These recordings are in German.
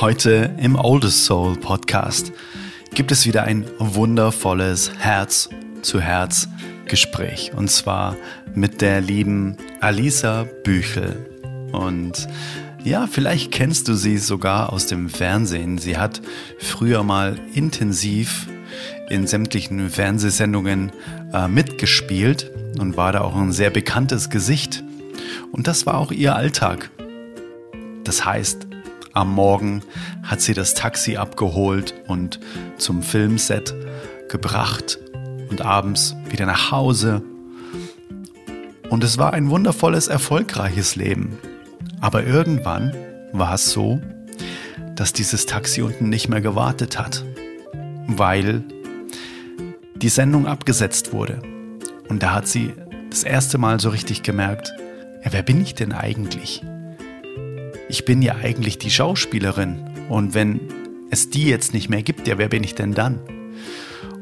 Heute im Oldest Soul Podcast gibt es wieder ein wundervolles Herz zu Herz Gespräch und zwar mit der lieben Alisa Büchel. Und ja, vielleicht kennst du sie sogar aus dem Fernsehen. Sie hat früher mal intensiv in sämtlichen Fernsehsendungen äh, mitgespielt und war da auch ein sehr bekanntes Gesicht. Und das war auch ihr Alltag. Das heißt, am Morgen hat sie das Taxi abgeholt und zum Filmset gebracht und abends wieder nach Hause. Und es war ein wundervolles, erfolgreiches Leben. Aber irgendwann war es so, dass dieses Taxi unten nicht mehr gewartet hat, weil die Sendung abgesetzt wurde. Und da hat sie das erste Mal so richtig gemerkt, ja, wer bin ich denn eigentlich? Ich bin ja eigentlich die Schauspielerin. Und wenn es die jetzt nicht mehr gibt, ja, wer bin ich denn dann?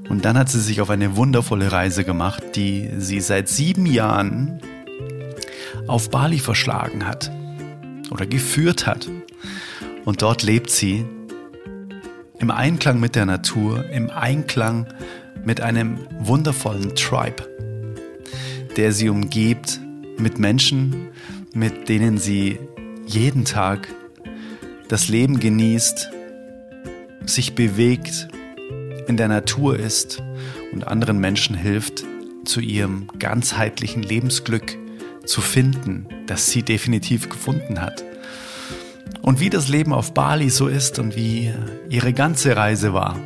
Und dann hat sie sich auf eine wundervolle Reise gemacht, die sie seit sieben Jahren auf Bali verschlagen hat oder geführt hat. Und dort lebt sie im Einklang mit der Natur, im Einklang mit einem wundervollen Tribe, der sie umgibt mit Menschen, mit denen sie jeden Tag das Leben genießt, sich bewegt, in der Natur ist und anderen Menschen hilft, zu ihrem ganzheitlichen Lebensglück zu finden, das sie definitiv gefunden hat. Und wie das Leben auf Bali so ist und wie ihre ganze Reise war,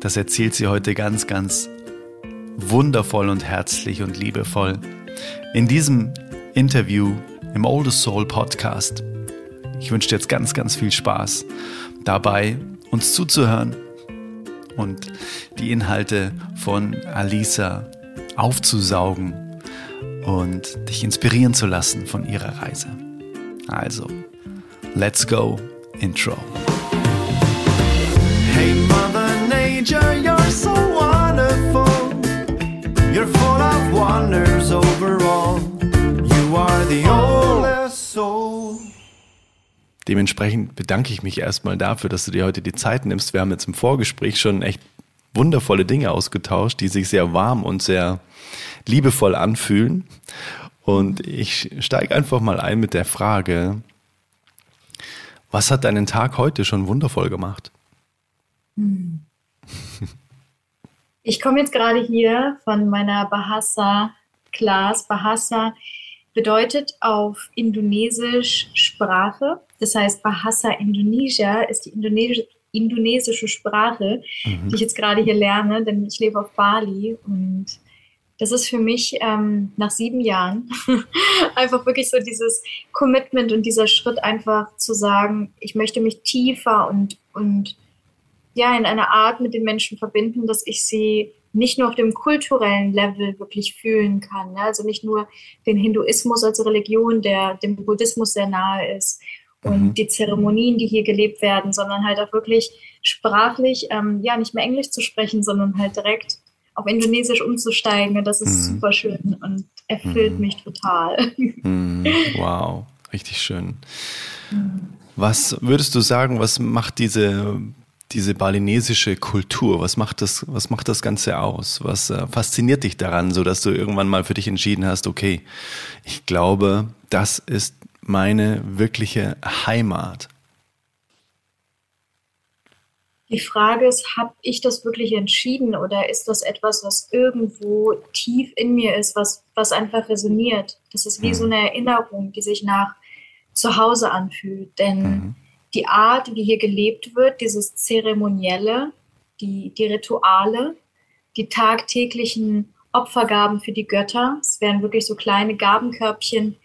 das erzählt sie heute ganz, ganz wundervoll und herzlich und liebevoll. In diesem Interview im Oldest Soul Podcast. Ich wünsche dir jetzt ganz, ganz viel Spaß dabei, uns zuzuhören und die Inhalte von Alisa aufzusaugen und dich inspirieren zu lassen von ihrer Reise. Also, let's go, Intro. Hey Mother Nature, you're so wonderful. You're full of wonders overall. Dementsprechend bedanke ich mich erstmal dafür, dass du dir heute die Zeit nimmst. Wir haben jetzt im Vorgespräch schon echt wundervolle Dinge ausgetauscht, die sich sehr warm und sehr liebevoll anfühlen. Und ich steige einfach mal ein mit der Frage, was hat deinen Tag heute schon wundervoll gemacht? Ich komme jetzt gerade hier von meiner Bahasa-Class. Bahasa bedeutet auf Indonesisch Sprache. Das heißt, Bahasa Indonesia ist die Indones indonesische Sprache, mhm. die ich jetzt gerade hier lerne, denn ich lebe auf Bali und das ist für mich ähm, nach sieben Jahren einfach wirklich so dieses Commitment und dieser Schritt einfach zu sagen, ich möchte mich tiefer und, und ja, in einer Art mit den Menschen verbinden, dass ich sie nicht nur auf dem kulturellen Level wirklich fühlen kann. Ne? Also nicht nur den Hinduismus als Religion, der dem Buddhismus sehr nahe ist und mhm. die Zeremonien, die hier gelebt werden, sondern halt auch wirklich sprachlich, ähm, ja, nicht mehr Englisch zu sprechen, sondern halt direkt auf Indonesisch umzusteigen. Und das ist mhm. super schön und erfüllt mhm. mich total. Mhm. Wow, richtig schön. Mhm. Was würdest du sagen, was macht diese diese balinesische Kultur? Was macht das, was macht das Ganze aus? Was äh, fasziniert dich daran, so dass du irgendwann mal für dich entschieden hast, okay, ich glaube, das ist meine wirkliche Heimat? Die Frage ist, habe ich das wirklich entschieden oder ist das etwas, was irgendwo tief in mir ist, was, was einfach resoniert? Das ist wie mhm. so eine Erinnerung, die sich nach Zuhause anfühlt. Denn mhm die Art, wie hier gelebt wird, dieses Zeremonielle, die, die Rituale, die tagtäglichen Opfergaben für die Götter. Es werden wirklich so kleine Gabenkörbchen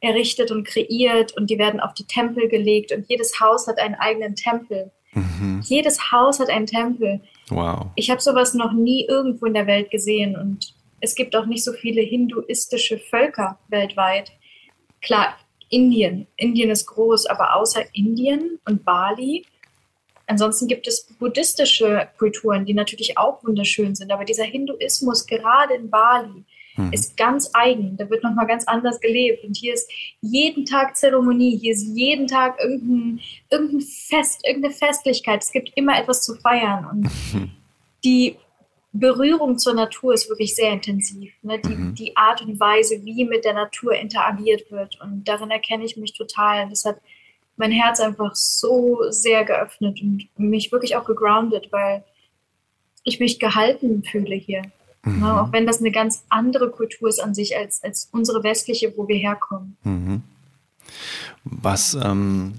errichtet und kreiert und die werden auf die Tempel gelegt und jedes Haus hat einen eigenen Tempel. Mhm. Jedes Haus hat einen Tempel. Wow. Ich habe sowas noch nie irgendwo in der Welt gesehen und es gibt auch nicht so viele hinduistische Völker weltweit. Klar, Indien. Indien ist groß, aber außer Indien und Bali, ansonsten gibt es buddhistische Kulturen, die natürlich auch wunderschön sind, aber dieser Hinduismus gerade in Bali, mhm. ist ganz eigen. Da wird nochmal ganz anders gelebt. Und hier ist jeden Tag Zeremonie, hier ist jeden Tag irgendein, irgendein Fest, irgendeine Festlichkeit. Es gibt immer etwas zu feiern. Und die Berührung zur Natur ist wirklich sehr intensiv. Ne? Die, mhm. die Art und Weise, wie mit der Natur interagiert wird. Und darin erkenne ich mich total. Das hat mein Herz einfach so sehr geöffnet und mich wirklich auch gegroundet, weil ich mich gehalten fühle hier. Mhm. Ja, auch wenn das eine ganz andere Kultur ist an sich als, als unsere westliche, wo wir herkommen. Mhm. Was ähm,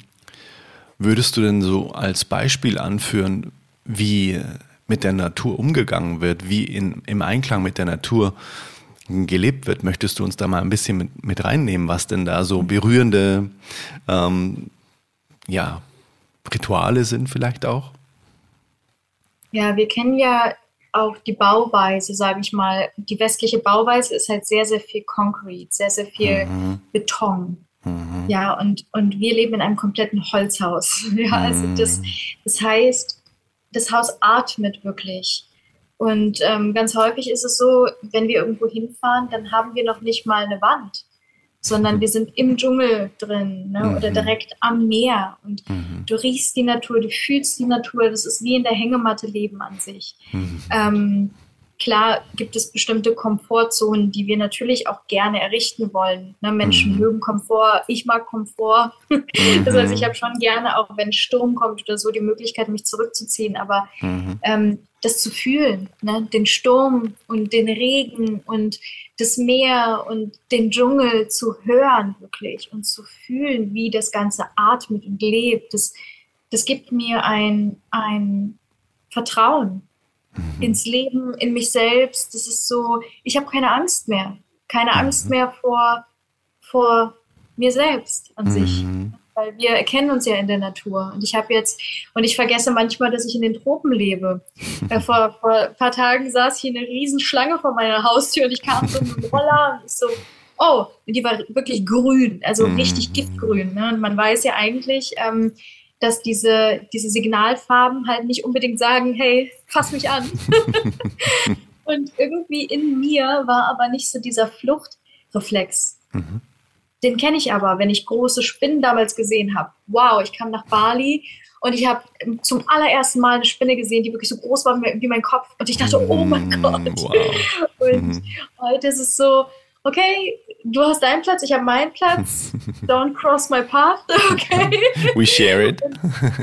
würdest du denn so als Beispiel anführen, wie mit der Natur umgegangen wird, wie in, im Einklang mit der Natur gelebt wird? Möchtest du uns da mal ein bisschen mit, mit reinnehmen, was denn da so berührende ähm, ja, Rituale sind vielleicht auch? Ja, wir kennen ja auch die Bauweise, sage ich mal. Die westliche Bauweise ist halt sehr, sehr viel Concrete, sehr, sehr viel mhm. Beton. Mhm. Ja, und, und wir leben in einem kompletten Holzhaus. Ja, also mhm. das, das heißt, das Haus atmet wirklich. Und ähm, ganz häufig ist es so, wenn wir irgendwo hinfahren, dann haben wir noch nicht mal eine Wand sondern wir sind im Dschungel drin ne? oder mhm. direkt am Meer und mhm. du riechst die Natur, du fühlst die Natur, das ist wie in der Hängematte leben an sich. Mhm. Ähm, klar gibt es bestimmte Komfortzonen, die wir natürlich auch gerne errichten wollen. Ne? Menschen mhm. mögen Komfort, ich mag Komfort. das heißt, ich habe schon gerne, auch wenn Sturm kommt oder so, die Möglichkeit, mich zurückzuziehen, aber mhm. ähm, das zu fühlen, ne? den Sturm und den Regen und das Meer und den Dschungel zu hören wirklich und zu fühlen, wie das Ganze atmet und lebt, das, das gibt mir ein, ein Vertrauen mhm. ins Leben, in mich selbst. Das ist so, ich habe keine Angst mehr. Keine Angst mhm. mehr vor, vor mir selbst an mhm. sich weil wir erkennen uns ja in der Natur. Und ich habe jetzt, und ich vergesse manchmal, dass ich in den Tropen lebe. äh, vor, vor ein paar Tagen saß hier eine Riesenschlange vor meiner Haustür und ich kam so mit dem Roller und ich so, oh, die war wirklich grün, also mhm. richtig giftgrün. Ne? Und man weiß ja eigentlich, ähm, dass diese, diese Signalfarben halt nicht unbedingt sagen, hey, fass mich an. und irgendwie in mir war aber nicht so dieser Fluchtreflex. Mhm. Den kenne ich aber, wenn ich große Spinnen damals gesehen habe. Wow, ich kam nach Bali und ich habe zum allerersten Mal eine Spinne gesehen, die wirklich so groß war wie mein Kopf. Und ich dachte, oh mein mm, Gott. Wow. Und mhm. heute ist es so, okay, du hast deinen Platz, ich habe meinen Platz. Don't cross my path, okay? We share it.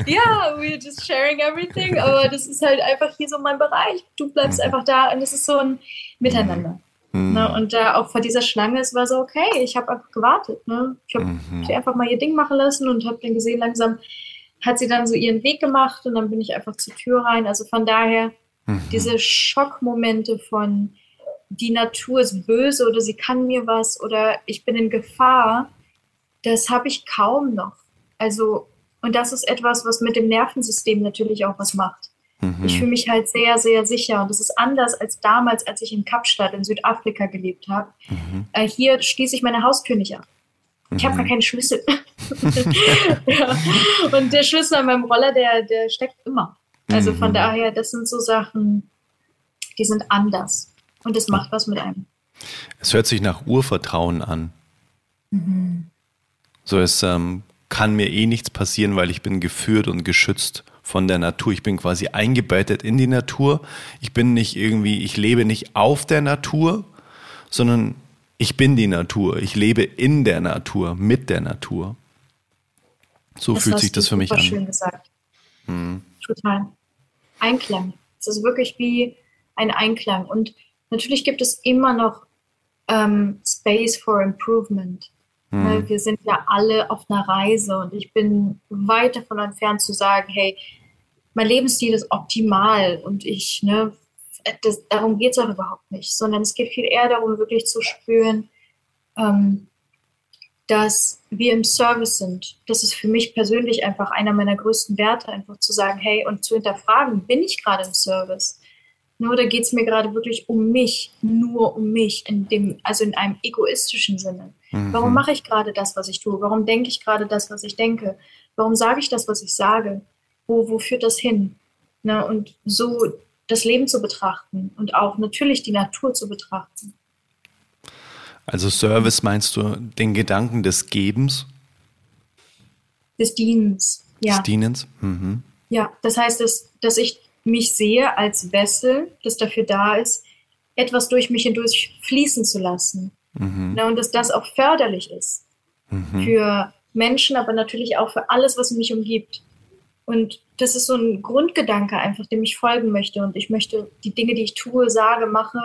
Ja, yeah, we're just sharing everything. Aber das ist halt einfach hier so mein Bereich. Du bleibst mhm. einfach da und es ist so ein Miteinander. Mhm. Ne, und da auch vor dieser Schlange, es war so, okay, ich habe einfach gewartet. Ne? Ich habe mhm. sie einfach mal ihr Ding machen lassen und habe dann gesehen, langsam hat sie dann so ihren Weg gemacht und dann bin ich einfach zur Tür rein. Also von daher, mhm. diese Schockmomente von die Natur ist böse oder sie kann mir was oder ich bin in Gefahr, das habe ich kaum noch. Also, und das ist etwas, was mit dem Nervensystem natürlich auch was macht. Mhm. Ich fühle mich halt sehr, sehr sicher. Und das ist anders als damals, als ich in Kapstadt in Südafrika gelebt habe. Mhm. Äh, hier schließe ich meine Haustür nicht ab. Ich habe gar mhm. keinen Schlüssel. ja. Und der Schlüssel an meinem Roller, der, der steckt immer. Also von mhm. daher, das sind so Sachen, die sind anders. Und das macht was mit einem. Es hört sich nach Urvertrauen an. Mhm. So, es ähm, kann mir eh nichts passieren, weil ich bin geführt und geschützt von der Natur. Ich bin quasi eingebettet in die Natur. Ich bin nicht irgendwie, ich lebe nicht auf der Natur, sondern ich bin die Natur. Ich lebe in der Natur, mit der Natur. So das fühlt sich das für mich an. Schön gesagt. Hm. Total. Einklang. Es ist wirklich wie ein Einklang. Und natürlich gibt es immer noch ähm, Space for Improvement. Mhm. Wir sind ja alle auf einer Reise und ich bin weit davon entfernt zu sagen, hey, mein Lebensstil ist optimal und ich, ne, das, darum geht es auch überhaupt nicht, sondern es geht viel eher darum, wirklich zu spüren, ähm, dass wir im Service sind. Das ist für mich persönlich einfach einer meiner größten Werte, einfach zu sagen, hey, und zu hinterfragen, bin ich gerade im Service? Nur da geht es mir gerade wirklich um mich, nur um mich, in dem, also in einem egoistischen Sinne. Mhm. Warum mache ich gerade das, was ich tue? Warum denke ich gerade das, was ich denke? Warum sage ich das, was ich sage? Wo, wo führt das hin? Ne? Und so das Leben zu betrachten und auch natürlich die Natur zu betrachten. Also Service meinst du den Gedanken des Gebens? Des Dienens, ja. Des Dienens? Mhm. Ja, das heißt, dass, dass ich mich sehe als Wessel, das dafür da ist, etwas durch mich hindurch fließen zu lassen. Mhm. Ja, und dass das auch förderlich ist mhm. für Menschen, aber natürlich auch für alles, was mich umgibt. Und das ist so ein Grundgedanke einfach, dem ich folgen möchte. Und ich möchte die Dinge, die ich tue, sage, mache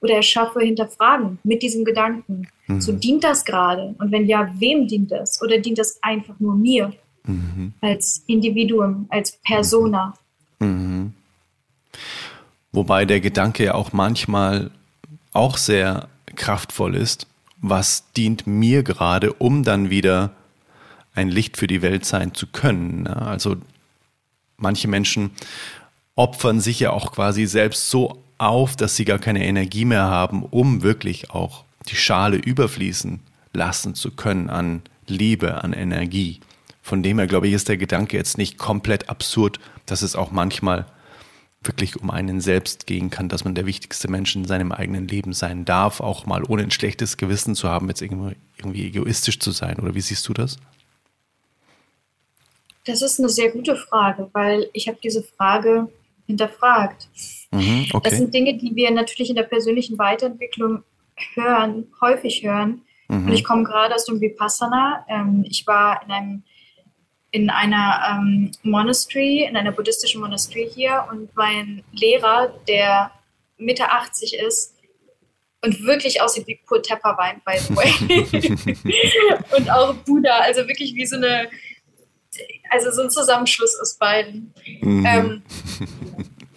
oder erschaffe, hinterfragen mit diesem Gedanken. Mhm. So dient das gerade? Und wenn ja, wem dient das? Oder dient das einfach nur mir mhm. als Individuum, als Persona? Mhm. Wobei der Gedanke ja auch manchmal auch sehr kraftvoll ist. Was dient mir gerade, um dann wieder ein Licht für die Welt sein zu können? Ne? Also manche Menschen opfern sich ja auch quasi selbst so auf, dass sie gar keine Energie mehr haben, um wirklich auch die Schale überfließen lassen zu können an Liebe, an Energie. Von dem her, glaube ich, ist der Gedanke jetzt nicht komplett absurd, dass es auch manchmal wirklich um einen selbst gehen kann, dass man der wichtigste Mensch in seinem eigenen Leben sein darf, auch mal ohne ein schlechtes Gewissen zu haben, jetzt irgendwie, irgendwie egoistisch zu sein. Oder wie siehst du das? Das ist eine sehr gute Frage, weil ich habe diese Frage hinterfragt. Mhm, okay. Das sind Dinge, die wir natürlich in der persönlichen Weiterentwicklung hören, häufig hören. Mhm. Und ich komme gerade aus dem Vipassana. Ähm, ich war in einem in einer ähm, Monastery, in einer buddhistischen Monastery hier und mein Lehrer, der Mitte 80 ist und wirklich aussieht wie Kurt Tepperwein, by the way. und auch Buddha, also wirklich wie so eine, also so ein Zusammenschluss aus beiden. Mhm. Ähm,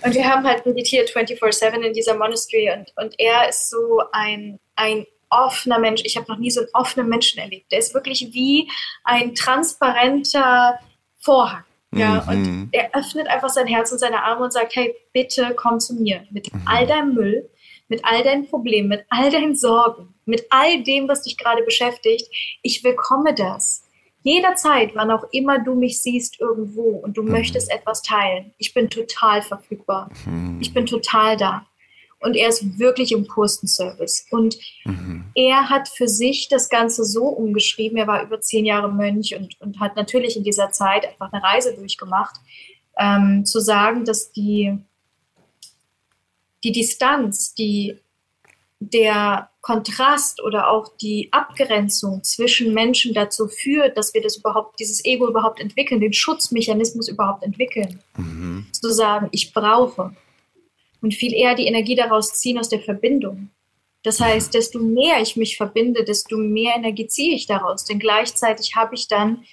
und wir haben halt meditiert 24-7 in dieser Monastery und, und er ist so ein, ein offener Mensch. Ich habe noch nie so einen offenen Menschen erlebt. Der ist wirklich wie ein transparenter Vorhang. Ja, mhm. und er öffnet einfach sein Herz und seine Arme und sagt, hey, bitte komm zu mir mit mhm. all deinem Müll, mit all deinen Problemen, mit all deinen Sorgen, mit all dem, was dich gerade beschäftigt. Ich willkomme das. Jederzeit, wann auch immer du mich siehst irgendwo und du mhm. möchtest etwas teilen, ich bin total verfügbar. Mhm. Ich bin total da und er ist wirklich im Kurstenservice. Und mhm. er hat für sich das Ganze so umgeschrieben, er war über zehn Jahre Mönch und, und hat natürlich in dieser Zeit einfach eine Reise durchgemacht, ähm, zu sagen, dass die, die Distanz, die, der Kontrast oder auch die Abgrenzung zwischen Menschen dazu führt, dass wir das überhaupt, dieses Ego überhaupt entwickeln, den Schutzmechanismus überhaupt entwickeln. Mhm. Zu sagen, ich brauche, und viel eher die Energie daraus ziehen aus der Verbindung. Das heißt, desto mehr ich mich verbinde, desto mehr Energie ziehe ich daraus. Denn gleichzeitig habe ich dann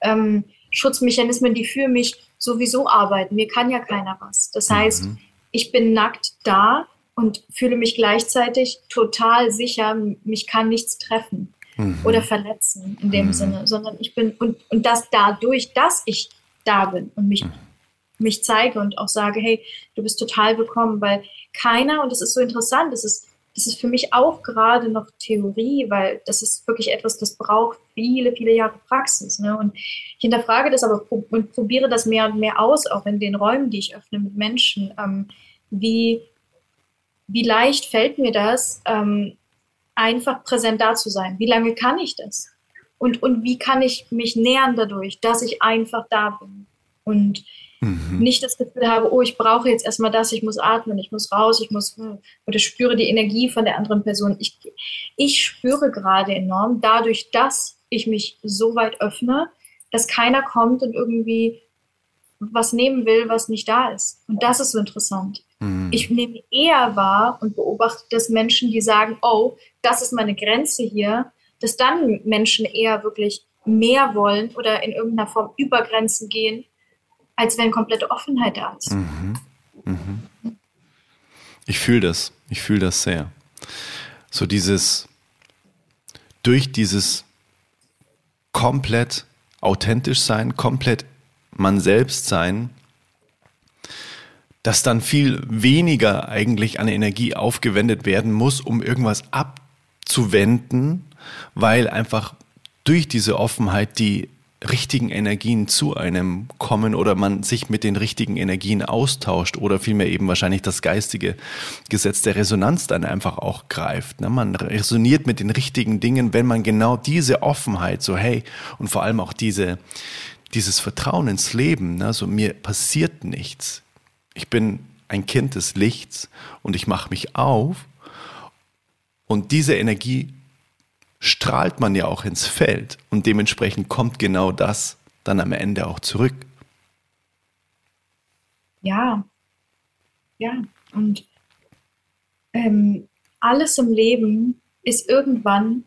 ähm, Schutzmechanismen, die für mich sowieso arbeiten. Mir kann ja keiner was. Das heißt, mhm. ich bin nackt da und fühle mich gleichzeitig total sicher, mich kann nichts treffen mhm. oder verletzen in dem mhm. Sinne, sondern ich bin, und, und das dadurch, dass ich da bin und mich mhm mich zeige und auch sage, hey, du bist total willkommen, weil keiner, und das ist so interessant, das ist, das ist für mich auch gerade noch Theorie, weil das ist wirklich etwas, das braucht viele, viele Jahre Praxis. Ne? Und ich hinterfrage das aber und probiere das mehr und mehr aus, auch in den Räumen, die ich öffne mit Menschen. Ähm, wie, wie leicht fällt mir das, ähm, einfach präsent da zu sein? Wie lange kann ich das? Und, und wie kann ich mich nähern dadurch, dass ich einfach da bin? Und Mhm. Nicht das Gefühl habe, oh, ich brauche jetzt erstmal das, ich muss atmen, ich muss raus, ich muss, hm, oder spüre die Energie von der anderen Person. Ich, ich spüre gerade enorm, dadurch, dass ich mich so weit öffne, dass keiner kommt und irgendwie was nehmen will, was nicht da ist. Und das ist so interessant. Mhm. Ich nehme eher wahr und beobachte, dass Menschen, die sagen, oh, das ist meine Grenze hier, dass dann Menschen eher wirklich mehr wollen oder in irgendeiner Form über Grenzen gehen, als wenn komplette Offenheit da ist. Mhm. Mhm. Ich fühle das, ich fühle das sehr. So dieses, durch dieses komplett authentisch sein, komplett man selbst sein, dass dann viel weniger eigentlich an Energie aufgewendet werden muss, um irgendwas abzuwenden, weil einfach durch diese Offenheit die richtigen Energien zu einem kommen oder man sich mit den richtigen Energien austauscht oder vielmehr eben wahrscheinlich das geistige Gesetz der Resonanz dann einfach auch greift. Ne? Man resoniert mit den richtigen Dingen, wenn man genau diese Offenheit, so hey, und vor allem auch diese, dieses Vertrauen ins Leben, ne? so mir passiert nichts. Ich bin ein Kind des Lichts und ich mache mich auf und diese Energie strahlt man ja auch ins Feld und dementsprechend kommt genau das dann am Ende auch zurück. Ja, ja, und ähm, alles im Leben ist irgendwann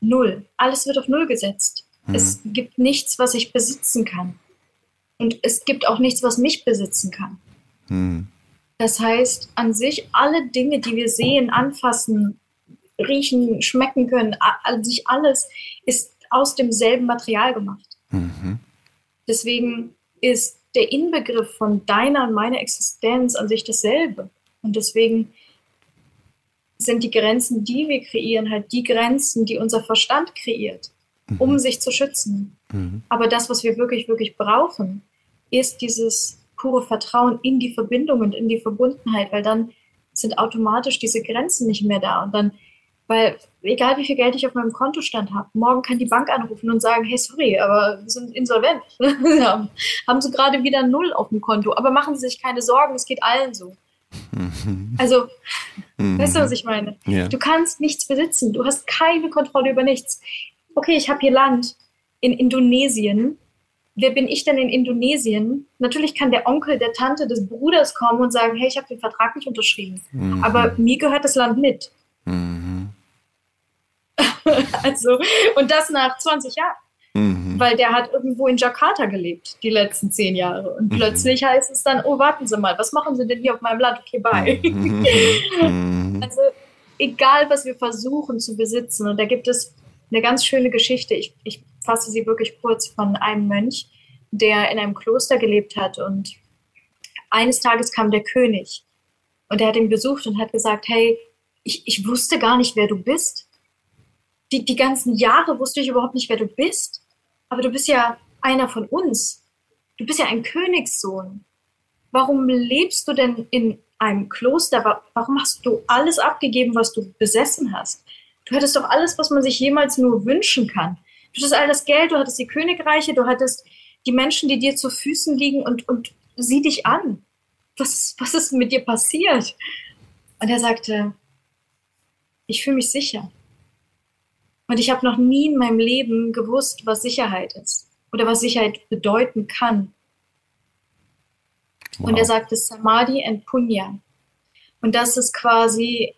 null. Alles wird auf null gesetzt. Mhm. Es gibt nichts, was ich besitzen kann. Und es gibt auch nichts, was mich besitzen kann. Mhm. Das heißt, an sich alle Dinge, die wir sehen, anfassen, riechen, schmecken können, an sich alles ist aus demselben Material gemacht. Mhm. Deswegen ist der Inbegriff von deiner und meiner Existenz an sich dasselbe. Und deswegen sind die Grenzen, die wir kreieren, halt die Grenzen, die unser Verstand kreiert, mhm. um sich zu schützen. Mhm. Aber das, was wir wirklich, wirklich brauchen, ist dieses pure Vertrauen in die Verbindung und in die Verbundenheit, weil dann sind automatisch diese Grenzen nicht mehr da. Und dann weil egal wie viel Geld ich auf meinem Kontostand habe, morgen kann die Bank anrufen und sagen, hey, sorry, aber wir sind insolvent. haben sie gerade wieder null auf dem Konto. Aber machen Sie sich keine Sorgen, es geht allen so. Mhm. Also, mhm. weißt du, was ich meine? Ja. Du kannst nichts besitzen. Du hast keine Kontrolle über nichts. Okay, ich habe hier Land in Indonesien. Wer bin ich denn in Indonesien? Natürlich kann der Onkel, der Tante, des Bruders kommen und sagen, hey, ich habe den Vertrag nicht unterschrieben. Mhm. Aber mir gehört das Land mit. Mhm. also, und das nach 20 Jahren. Mhm. Weil der hat irgendwo in Jakarta gelebt, die letzten zehn Jahre. Und mhm. plötzlich heißt es dann, oh, warten Sie mal, was machen Sie denn hier auf meinem Land? Okay, bye. Mhm. mhm. also, egal was wir versuchen zu besitzen, und da gibt es eine ganz schöne Geschichte, ich, ich fasse sie wirklich kurz von einem Mönch, der in einem Kloster gelebt hat und eines Tages kam der König und er hat ihn besucht und hat gesagt, hey, ich, ich wusste gar nicht, wer du bist die, die ganzen Jahre wusste ich überhaupt nicht, wer du bist. Aber du bist ja einer von uns. Du bist ja ein Königssohn. Warum lebst du denn in einem Kloster? Warum hast du alles abgegeben, was du besessen hast? Du hattest doch alles, was man sich jemals nur wünschen kann. Du hattest all das Geld, du hattest die Königreiche, du hattest die Menschen, die dir zu Füßen liegen und, und sieh dich an. Was, was ist mit dir passiert? Und er sagte, ich fühle mich sicher. Und ich habe noch nie in meinem Leben gewusst, was Sicherheit ist oder was Sicherheit bedeuten kann. Wow. Und er sagte Samadhi and Punya. Und das ist quasi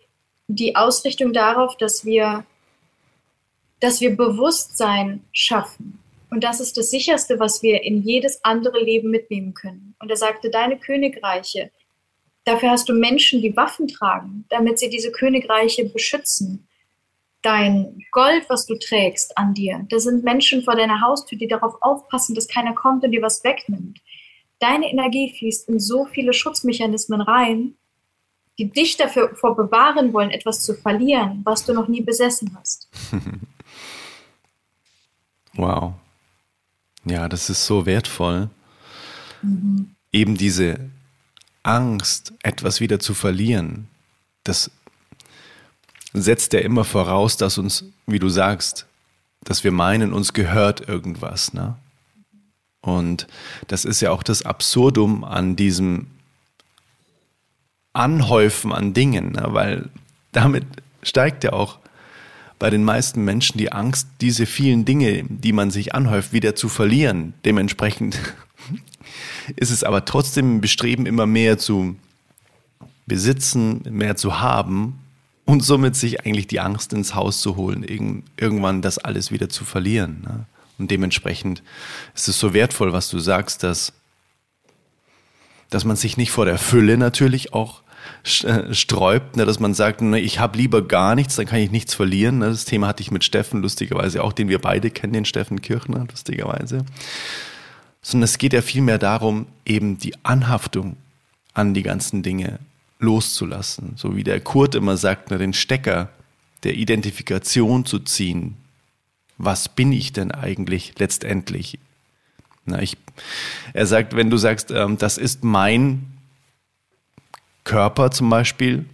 die Ausrichtung darauf, dass wir, dass wir Bewusstsein schaffen. Und das ist das Sicherste, was wir in jedes andere Leben mitnehmen können. Und er sagte, deine Königreiche, dafür hast du Menschen, die Waffen tragen, damit sie diese Königreiche beschützen dein Gold, was du trägst an dir, da sind Menschen vor deiner Haustür, die darauf aufpassen, dass keiner kommt und dir was wegnimmt. Deine Energie fließt in so viele Schutzmechanismen rein, die dich dafür vor bewahren wollen, etwas zu verlieren, was du noch nie besessen hast. wow. Ja, das ist so wertvoll. Mhm. Eben diese Angst, etwas wieder zu verlieren, das setzt er immer voraus, dass uns, wie du sagst, dass wir meinen, uns gehört irgendwas. Ne? Und das ist ja auch das Absurdum an diesem Anhäufen an Dingen, ne? weil damit steigt ja auch bei den meisten Menschen die Angst, diese vielen Dinge, die man sich anhäuft, wieder zu verlieren. Dementsprechend ist es aber trotzdem ein Bestreben, immer mehr zu besitzen, mehr zu haben und somit sich eigentlich die Angst ins Haus zu holen, irgendwann das alles wieder zu verlieren. Ne? Und dementsprechend ist es so wertvoll, was du sagst, dass, dass man sich nicht vor der Fülle natürlich auch äh, sträubt, ne, dass man sagt, ne, ich habe lieber gar nichts, dann kann ich nichts verlieren. Ne? Das Thema hatte ich mit Steffen lustigerweise auch, den wir beide kennen, den Steffen Kirchner lustigerweise. Sondern es geht ja vielmehr darum, eben die Anhaftung an die ganzen Dinge loszulassen. So wie der Kurt immer sagt, den Stecker der Identifikation zu ziehen was bin ich denn eigentlich letztendlich? Na, ich, er sagt, wenn du sagst, ähm, das ist mein Körper zum Beispiel,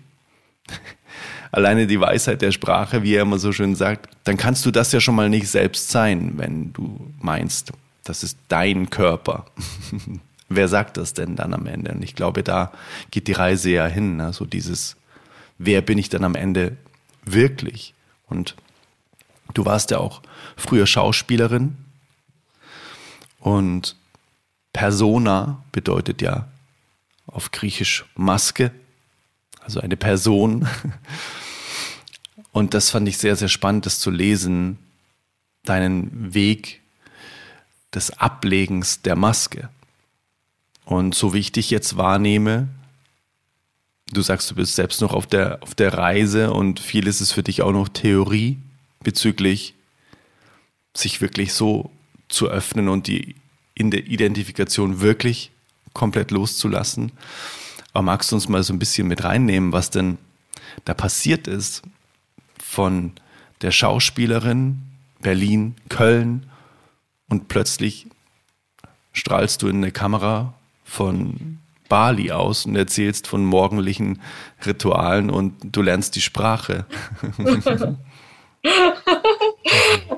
alleine die Weisheit der Sprache, wie er immer so schön sagt, dann kannst du das ja schon mal nicht selbst sein, wenn du meinst, das ist dein Körper. Wer sagt das denn dann am Ende? Und ich glaube, da geht die Reise ja hin. Ne? So dieses, wer bin ich dann am Ende wirklich? Und du warst ja auch früher Schauspielerin und Persona bedeutet ja auf Griechisch Maske, also eine Person. Und das fand ich sehr, sehr spannend, das zu lesen, deinen Weg des Ablegens der Maske. Und so wie ich dich jetzt wahrnehme, du sagst, du bist selbst noch auf der, auf der Reise und viel ist für dich auch noch Theorie bezüglich sich wirklich so zu öffnen und die in der Identifikation wirklich komplett loszulassen. Aber magst du uns mal so ein bisschen mit reinnehmen, was denn da passiert ist von der Schauspielerin Berlin, Köln und plötzlich strahlst du in eine Kamera von Bali aus und erzählst von morgendlichen Ritualen und du lernst die Sprache.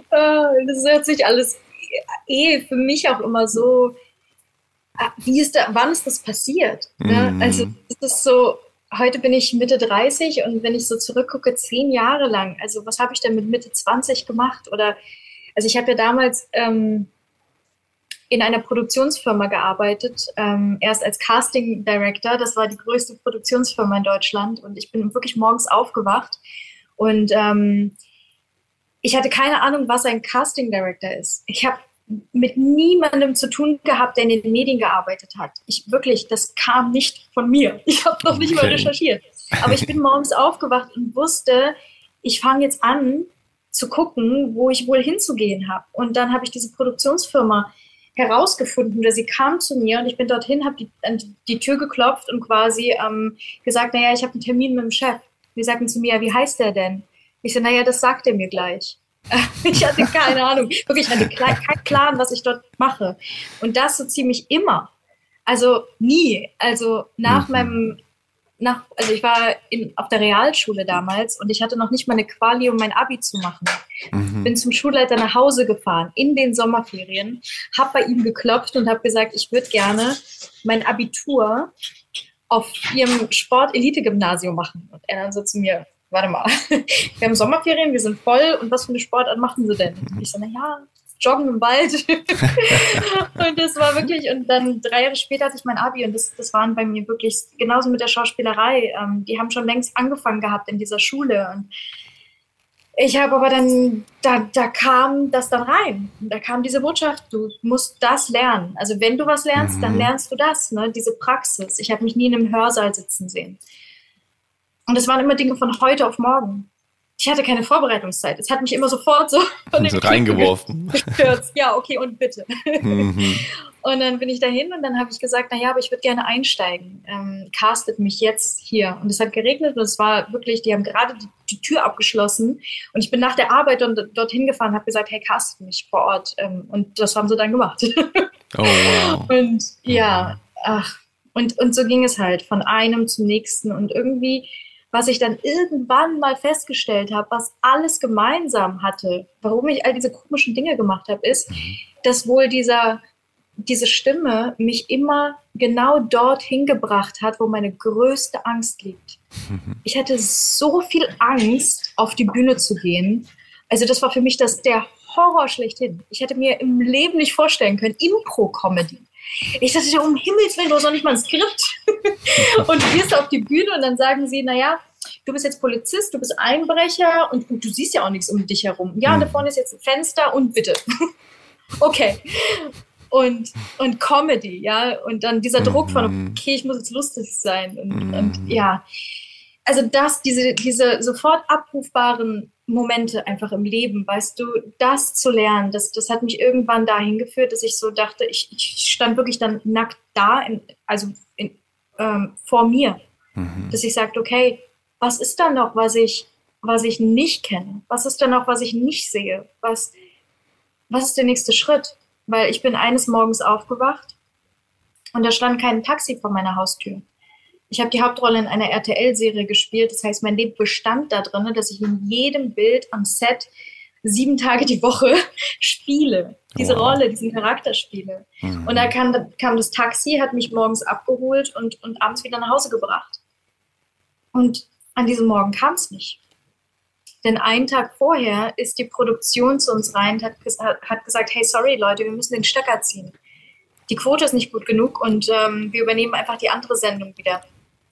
das hört sich alles eh für mich auch immer so, wie ist da, wann ist das passiert? Ne? Mhm. Also es ist so, heute bin ich Mitte 30 und wenn ich so zurückgucke, zehn Jahre lang, also was habe ich denn mit Mitte 20 gemacht? Oder also ich habe ja damals ähm, in einer Produktionsfirma gearbeitet, ähm, erst als Casting Director, das war die größte Produktionsfirma in Deutschland und ich bin wirklich morgens aufgewacht und ähm, ich hatte keine Ahnung, was ein Casting Director ist. Ich habe mit niemandem zu tun gehabt, der in den Medien gearbeitet hat. Ich wirklich, das kam nicht von mir. Ich habe noch nicht okay. mal recherchiert. Aber ich bin morgens aufgewacht und wusste, ich fange jetzt an zu gucken, wo ich wohl hinzugehen habe. Und dann habe ich diese Produktionsfirma herausgefunden oder sie kam zu mir und ich bin dorthin, habe die, die Tür geklopft und quasi ähm, gesagt, naja, ich habe einen Termin mit dem Chef. Die sagten zu mir, wie heißt der denn? Ich so, naja, das sagt er mir gleich. ich hatte keine Ahnung. Wirklich, ich hatte keinen Plan, was ich dort mache. Und das so ziemlich immer. Also nie. Also nach mhm. meinem, nach, also ich war in, auf der Realschule damals und ich hatte noch nicht mal eine Quali, um mein Abi zu machen. Mhm. Bin zum Schulleiter nach Hause gefahren in den Sommerferien, habe bei ihm geklopft und habe gesagt, ich würde gerne mein Abitur auf ihrem Sport-Elite-Gymnasium machen. Und er dann so zu mir, warte mal, wir haben Sommerferien, wir sind voll und was für eine Sportart machen sie denn? Und ich so, naja, joggen im Wald. und das war wirklich, und dann drei Jahre später hatte ich mein Abi und das, das waren bei mir wirklich genauso mit der Schauspielerei. Ähm, die haben schon längst angefangen gehabt in dieser Schule. Und ich habe aber dann, da, da kam das dann rein. Da kam diese Botschaft, du musst das lernen. Also wenn du was lernst, mhm. dann lernst du das, ne? diese Praxis. Ich habe mich nie in einem Hörsaal sitzen sehen. Und es waren immer Dinge von heute auf morgen. Ich hatte keine Vorbereitungszeit. Es hat mich immer sofort so, von so reingeworfen. ja, okay, und bitte. Mhm. Und dann bin ich dahin und dann habe ich gesagt, naja, aber ich würde gerne einsteigen. Ähm, castet mich jetzt hier. Und es hat geregnet und es war wirklich, die haben gerade die, die Tür abgeschlossen. Und ich bin nach der Arbeit und dorthin gefahren und habe gesagt, hey, castet mich vor Ort. Ähm, und das haben sie dann gemacht. Oh, wow. Und ja, ach, und, und so ging es halt von einem zum nächsten. Und irgendwie was ich dann irgendwann mal festgestellt habe, was alles gemeinsam hatte, warum ich all diese komischen Dinge gemacht habe, ist, mhm. dass wohl dieser, diese Stimme mich immer genau dorthin gebracht hat, wo meine größte Angst liegt. Ich hatte so viel Angst, auf die Bühne zu gehen. Also das war für mich das, der Horror schlechthin. Ich hätte mir im Leben nicht vorstellen können, Impro-Comedy. Ich dachte, um Himmels Willen, du hast noch nicht mal ein Skript. und gehst auf die Bühne und dann sagen sie, naja, du bist jetzt Polizist, du bist Einbrecher und, und du siehst ja auch nichts um dich herum. Ja, mhm. da vorne ist jetzt ein Fenster und bitte. okay. Und, und Comedy, ja, und dann dieser Druck von, mhm. okay, ich muss jetzt lustig sein. Und, mhm. und ja, also das, diese, diese sofort abrufbaren Momente einfach im Leben, weißt du, das zu lernen, das, das hat mich irgendwann dahin geführt, dass ich so dachte, ich, ich stand wirklich dann nackt da, in, also in, ähm, vor mir, mhm. dass ich sagte, okay, was ist da noch, was ich, was ich nicht kenne? Was ist da noch, was ich nicht sehe? Was, was ist der nächste Schritt? Weil ich bin eines Morgens aufgewacht und da stand kein Taxi vor meiner Haustür. Ich habe die Hauptrolle in einer RTL-Serie gespielt. Das heißt, mein Leben bestand da drin, dass ich in jedem Bild am Set sieben Tage die Woche spiele. Diese wow. Rolle, diesen Charakter spiele. Mhm. Und da kam, kam, das Taxi, hat mich morgens abgeholt und, und abends wieder nach Hause gebracht. Und an diesem Morgen kam es nicht. Denn einen Tag vorher ist die Produktion zu uns rein und hat, hat gesagt, hey, sorry Leute, wir müssen den Stöcker ziehen. Die Quote ist nicht gut genug und ähm, wir übernehmen einfach die andere Sendung wieder.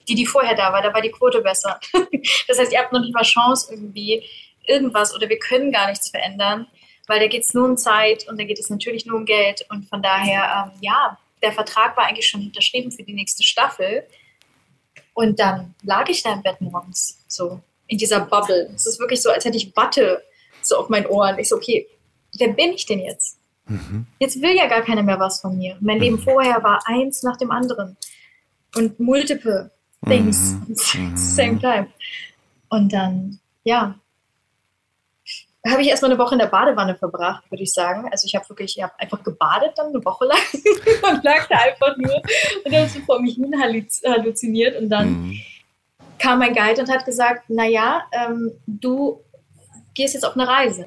Die, die vorher da war, da war die Quote besser. das heißt, ihr habt noch nicht mal Chance irgendwie irgendwas oder wir können gar nichts verändern, weil da geht es nur um Zeit und da geht es natürlich nur um Geld und von daher, ähm, ja, der Vertrag war eigentlich schon unterschrieben für die nächste Staffel und dann lag ich da im Bett morgens so in dieser Bubble. Es ist wirklich so, als hätte ich Watte so auf meinen Ohren. Ich so, okay, wer bin ich denn jetzt? Mhm. Jetzt will ja gar keiner mehr was von mir. Mein mhm. Leben vorher war eins nach dem anderen und multiple things mhm. at the same time. Und dann, ja, habe ich erstmal eine Woche in der Badewanne verbracht, würde ich sagen. Also ich habe wirklich, ich habe einfach gebadet dann eine Woche lang und lag da einfach nur und habe so vor mich hin halluziniert und dann mhm. kam mein Guide und hat gesagt, naja, ähm, du gehst jetzt auf eine Reise.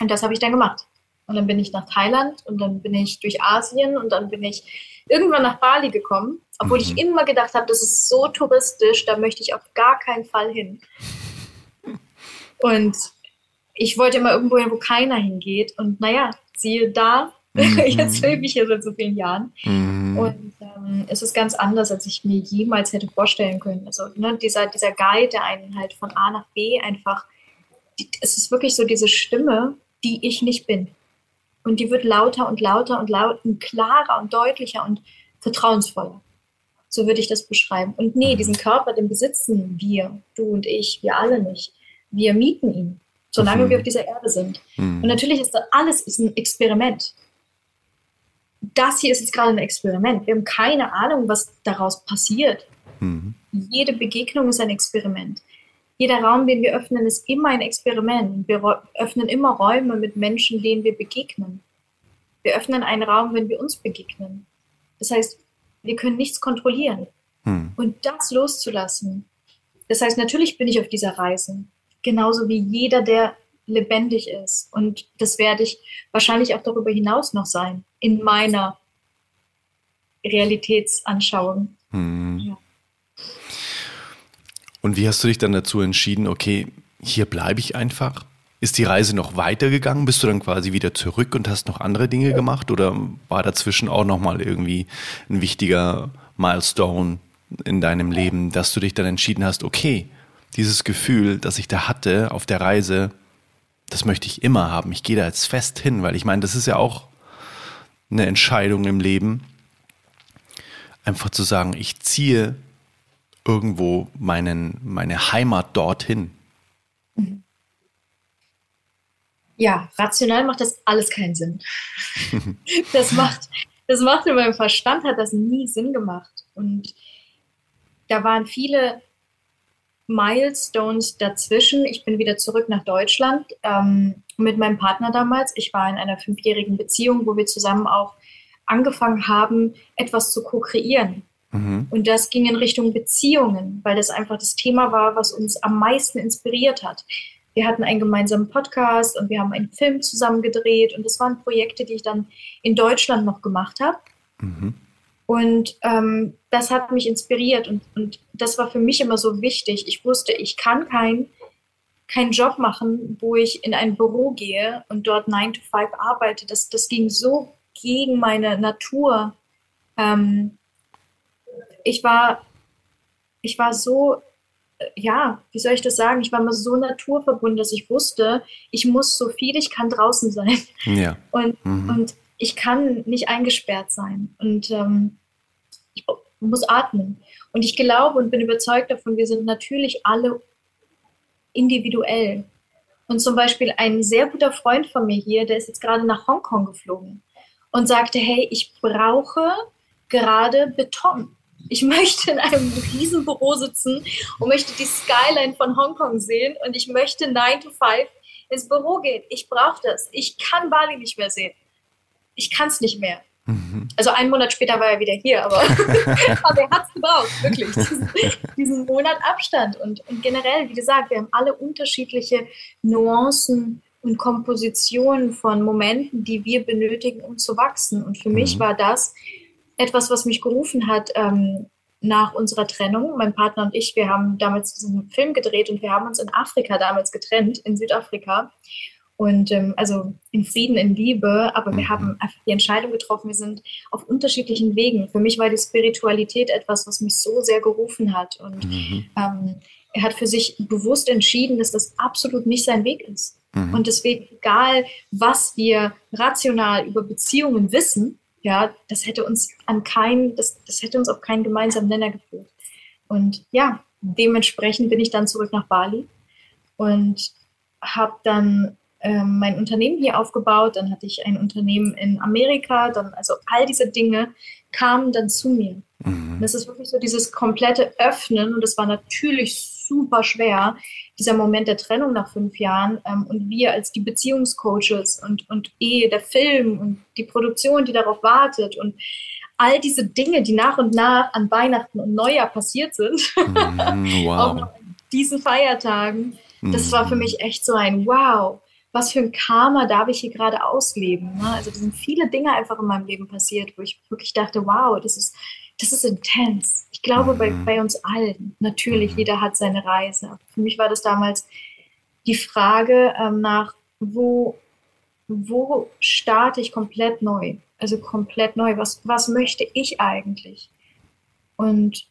Und das habe ich dann gemacht. Und dann bin ich nach Thailand und dann bin ich durch Asien und dann bin ich irgendwann nach Bali gekommen, obwohl mhm. ich immer gedacht habe, das ist so touristisch, da möchte ich auf gar keinen Fall hin. Und ich wollte immer irgendwo hin, wo keiner hingeht. Und naja, siehe da, mhm. jetzt lebe ich hier seit so vielen Jahren. Mhm. Und ähm, es ist ganz anders, als ich mir jemals hätte vorstellen können. Also ne, dieser, dieser Guide, der einen halt von A nach B einfach, die, es ist wirklich so diese Stimme, die ich nicht bin. Und die wird lauter und lauter und lauter und klarer und deutlicher und vertrauensvoller. So würde ich das beschreiben. Und nee, mhm. diesen Körper, den besitzen wir, du und ich, wir alle nicht. Wir mieten ihn solange mhm. wir auf dieser Erde sind. Mhm. Und natürlich ist das alles ist ein Experiment. Das hier ist jetzt gerade ein Experiment. Wir haben keine Ahnung, was daraus passiert. Mhm. Jede Begegnung ist ein Experiment. Jeder Raum, den wir öffnen, ist immer ein Experiment. Wir öffnen immer Räume mit Menschen, denen wir begegnen. Wir öffnen einen Raum, wenn wir uns begegnen. Das heißt, wir können nichts kontrollieren. Mhm. Und das loszulassen. Das heißt, natürlich bin ich auf dieser Reise genauso wie jeder, der lebendig ist. Und das werde ich wahrscheinlich auch darüber hinaus noch sein, in meiner Realitätsanschauung. Hm. Ja. Und wie hast du dich dann dazu entschieden, okay, hier bleibe ich einfach? Ist die Reise noch weitergegangen? Bist du dann quasi wieder zurück und hast noch andere Dinge gemacht? Oder war dazwischen auch nochmal irgendwie ein wichtiger Milestone in deinem Leben, dass du dich dann entschieden hast, okay, dieses Gefühl, das ich da hatte auf der Reise, das möchte ich immer haben. Ich gehe da jetzt fest hin, weil ich meine, das ist ja auch eine Entscheidung im Leben, einfach zu sagen, ich ziehe irgendwo meinen, meine Heimat dorthin. Ja, rational macht das alles keinen Sinn. das macht, das macht in meinem Verstand hat das nie Sinn gemacht. Und da waren viele Milestones dazwischen. Ich bin wieder zurück nach Deutschland ähm, mit meinem Partner damals. Ich war in einer fünfjährigen Beziehung, wo wir zusammen auch angefangen haben, etwas zu ko-kreieren. Mhm. Und das ging in Richtung Beziehungen, weil das einfach das Thema war, was uns am meisten inspiriert hat. Wir hatten einen gemeinsamen Podcast und wir haben einen Film zusammen gedreht und das waren Projekte, die ich dann in Deutschland noch gemacht habe. Mhm. Und ähm, das hat mich inspiriert und, und das war für mich immer so wichtig. Ich wusste, ich kann keinen keinen Job machen, wo ich in ein Büro gehe und dort 9 to 5 arbeite. Das, das ging so gegen meine Natur. Ähm, ich war, ich war so, ja, wie soll ich das sagen? Ich war immer so naturverbunden, dass ich wusste, ich muss so viel ich kann draußen sein. Ja. Und, mhm. und ich kann nicht eingesperrt sein. Und ähm, ich muss atmen. Und ich glaube und bin überzeugt davon, wir sind natürlich alle individuell. Und zum Beispiel ein sehr guter Freund von mir hier, der ist jetzt gerade nach Hongkong geflogen und sagte, hey, ich brauche gerade Beton. Ich möchte in einem Riesenbüro sitzen und möchte die Skyline von Hongkong sehen und ich möchte 9 to 5 ins Büro gehen. Ich brauche das. Ich kann Bali nicht mehr sehen. Ich kann es nicht mehr. Mhm. Also einen Monat später war er wieder hier, aber, aber er hat es gebraucht, wirklich. Diesen, diesen Monat Abstand. Und, und generell, wie gesagt, wir haben alle unterschiedliche Nuancen und Kompositionen von Momenten, die wir benötigen, um zu wachsen. Und für mhm. mich war das etwas, was mich gerufen hat ähm, nach unserer Trennung. Mein Partner und ich, wir haben damals diesen Film gedreht und wir haben uns in Afrika damals getrennt, in Südafrika. Und ähm, also in Frieden, in Liebe, aber wir mhm. haben einfach die Entscheidung getroffen, wir sind auf unterschiedlichen Wegen. Für mich war die Spiritualität etwas, was mich so sehr gerufen hat. Und mhm. ähm, er hat für sich bewusst entschieden, dass das absolut nicht sein Weg ist. Mhm. Und deswegen, egal was wir rational über Beziehungen wissen, ja, das hätte uns an keinen, das, das hätte uns auf keinen gemeinsamen Nenner geführt. Und ja, dementsprechend bin ich dann zurück nach Bali und habe dann ähm, mein Unternehmen hier aufgebaut. Dann hatte ich ein Unternehmen in Amerika. Dann, also all diese Dinge kamen dann zu mir. Mhm. Das ist wirklich so dieses komplette Öffnen und das war natürlich super schwer, dieser Moment der Trennung nach fünf Jahren ähm, und wir als die Beziehungscoaches und, und Ehe, der Film und die Produktion, die darauf wartet und all diese Dinge, die nach und nach an Weihnachten und Neujahr passiert sind, mm, wow. auch noch an diesen Feiertagen, das war für mhm. mich echt so ein Wow, was für ein Karma darf ich hier gerade ausleben? Ne? Also da sind viele Dinge einfach in meinem Leben passiert, wo ich wirklich dachte, wow, das ist, das ist intens. Ich glaube, mhm. bei, bei uns allen, natürlich, mhm. jeder hat seine Reise. Für mich war das damals die Frage ähm, nach, wo, wo starte ich komplett neu? Also komplett neu. Was, was möchte ich eigentlich? Und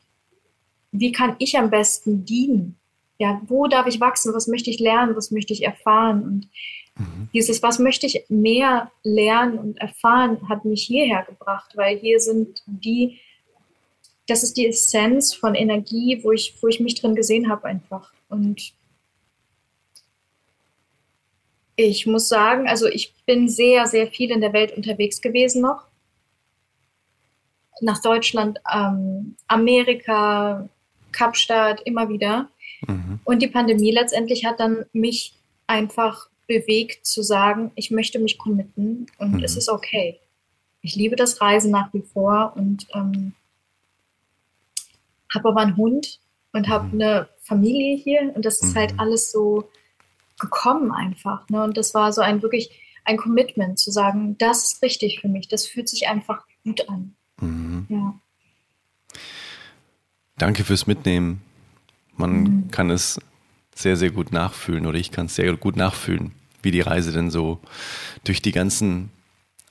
wie kann ich am besten dienen? Ja, wo darf ich wachsen? Was möchte ich lernen? Was möchte ich erfahren? Und mhm. dieses, was möchte ich mehr lernen und erfahren, hat mich hierher gebracht, weil hier sind die das ist die Essenz von Energie, wo ich, wo ich mich drin gesehen habe einfach. Und ich muss sagen, also ich bin sehr, sehr viel in der Welt unterwegs gewesen noch. Nach Deutschland, ähm, Amerika, Kapstadt, immer wieder. Mhm. Und die Pandemie letztendlich hat dann mich einfach bewegt zu sagen, ich möchte mich committen und mhm. es ist okay. Ich liebe das Reisen nach wie vor und ähm, habe aber einen Hund und habe mhm. eine Familie hier und das ist halt mhm. alles so gekommen einfach. Ne? Und das war so ein wirklich ein Commitment zu sagen, das ist richtig für mich, das fühlt sich einfach gut an. Mhm. Ja. Danke fürs Mitnehmen. Man mhm. kann es sehr, sehr gut nachfühlen oder ich kann es sehr gut nachfühlen, wie die Reise denn so durch die ganzen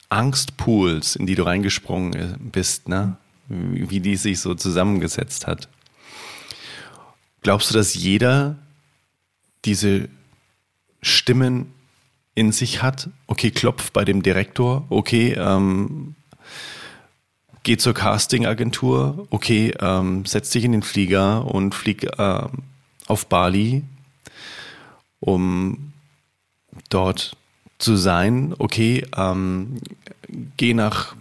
Angstpools, in die du reingesprungen bist, ne? Wie die sich so zusammengesetzt hat. Glaubst du, dass jeder diese Stimmen in sich hat? Okay, klopf bei dem Direktor. Okay, ähm, geh zur Castingagentur. Okay, ähm, setz dich in den Flieger und flieg äh, auf Bali, um dort zu sein. Okay, ähm, geh nach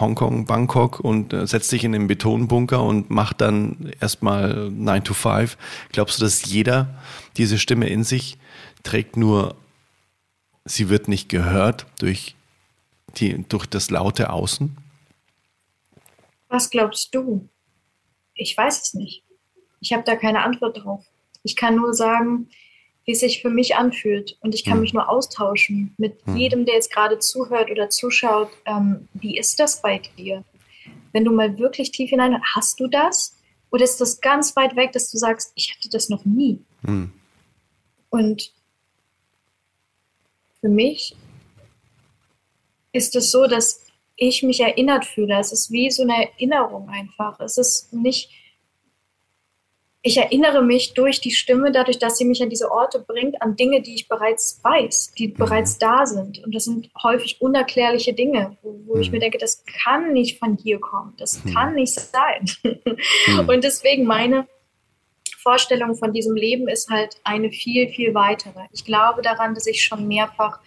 Hongkong, Bangkok und äh, setzt dich in den Betonbunker und macht dann erstmal 9 to 5. Glaubst du, dass jeder diese Stimme in sich trägt, nur sie wird nicht gehört durch, die, durch das laute Außen? Was glaubst du? Ich weiß es nicht. Ich habe da keine Antwort drauf. Ich kann nur sagen, wie es sich für mich anfühlt. Und ich kann hm. mich nur austauschen mit hm. jedem, der jetzt gerade zuhört oder zuschaut. Ähm, wie ist das bei dir? Wenn du mal wirklich tief hinein, hast du das? Oder ist das ganz weit weg, dass du sagst, ich hatte das noch nie? Hm. Und für mich ist es so, dass ich mich erinnert fühle. Es ist wie so eine Erinnerung einfach. Es ist nicht ich erinnere mich durch die Stimme, dadurch, dass sie mich an diese Orte bringt, an Dinge, die ich bereits weiß, die mhm. bereits da sind. Und das sind häufig unerklärliche Dinge, wo, wo mhm. ich mir denke, das kann nicht von hier kommen, das mhm. kann nicht sein. Mhm. Und deswegen meine Vorstellung von diesem Leben ist halt eine viel, viel weitere. Ich glaube daran, dass ich schon mehrfach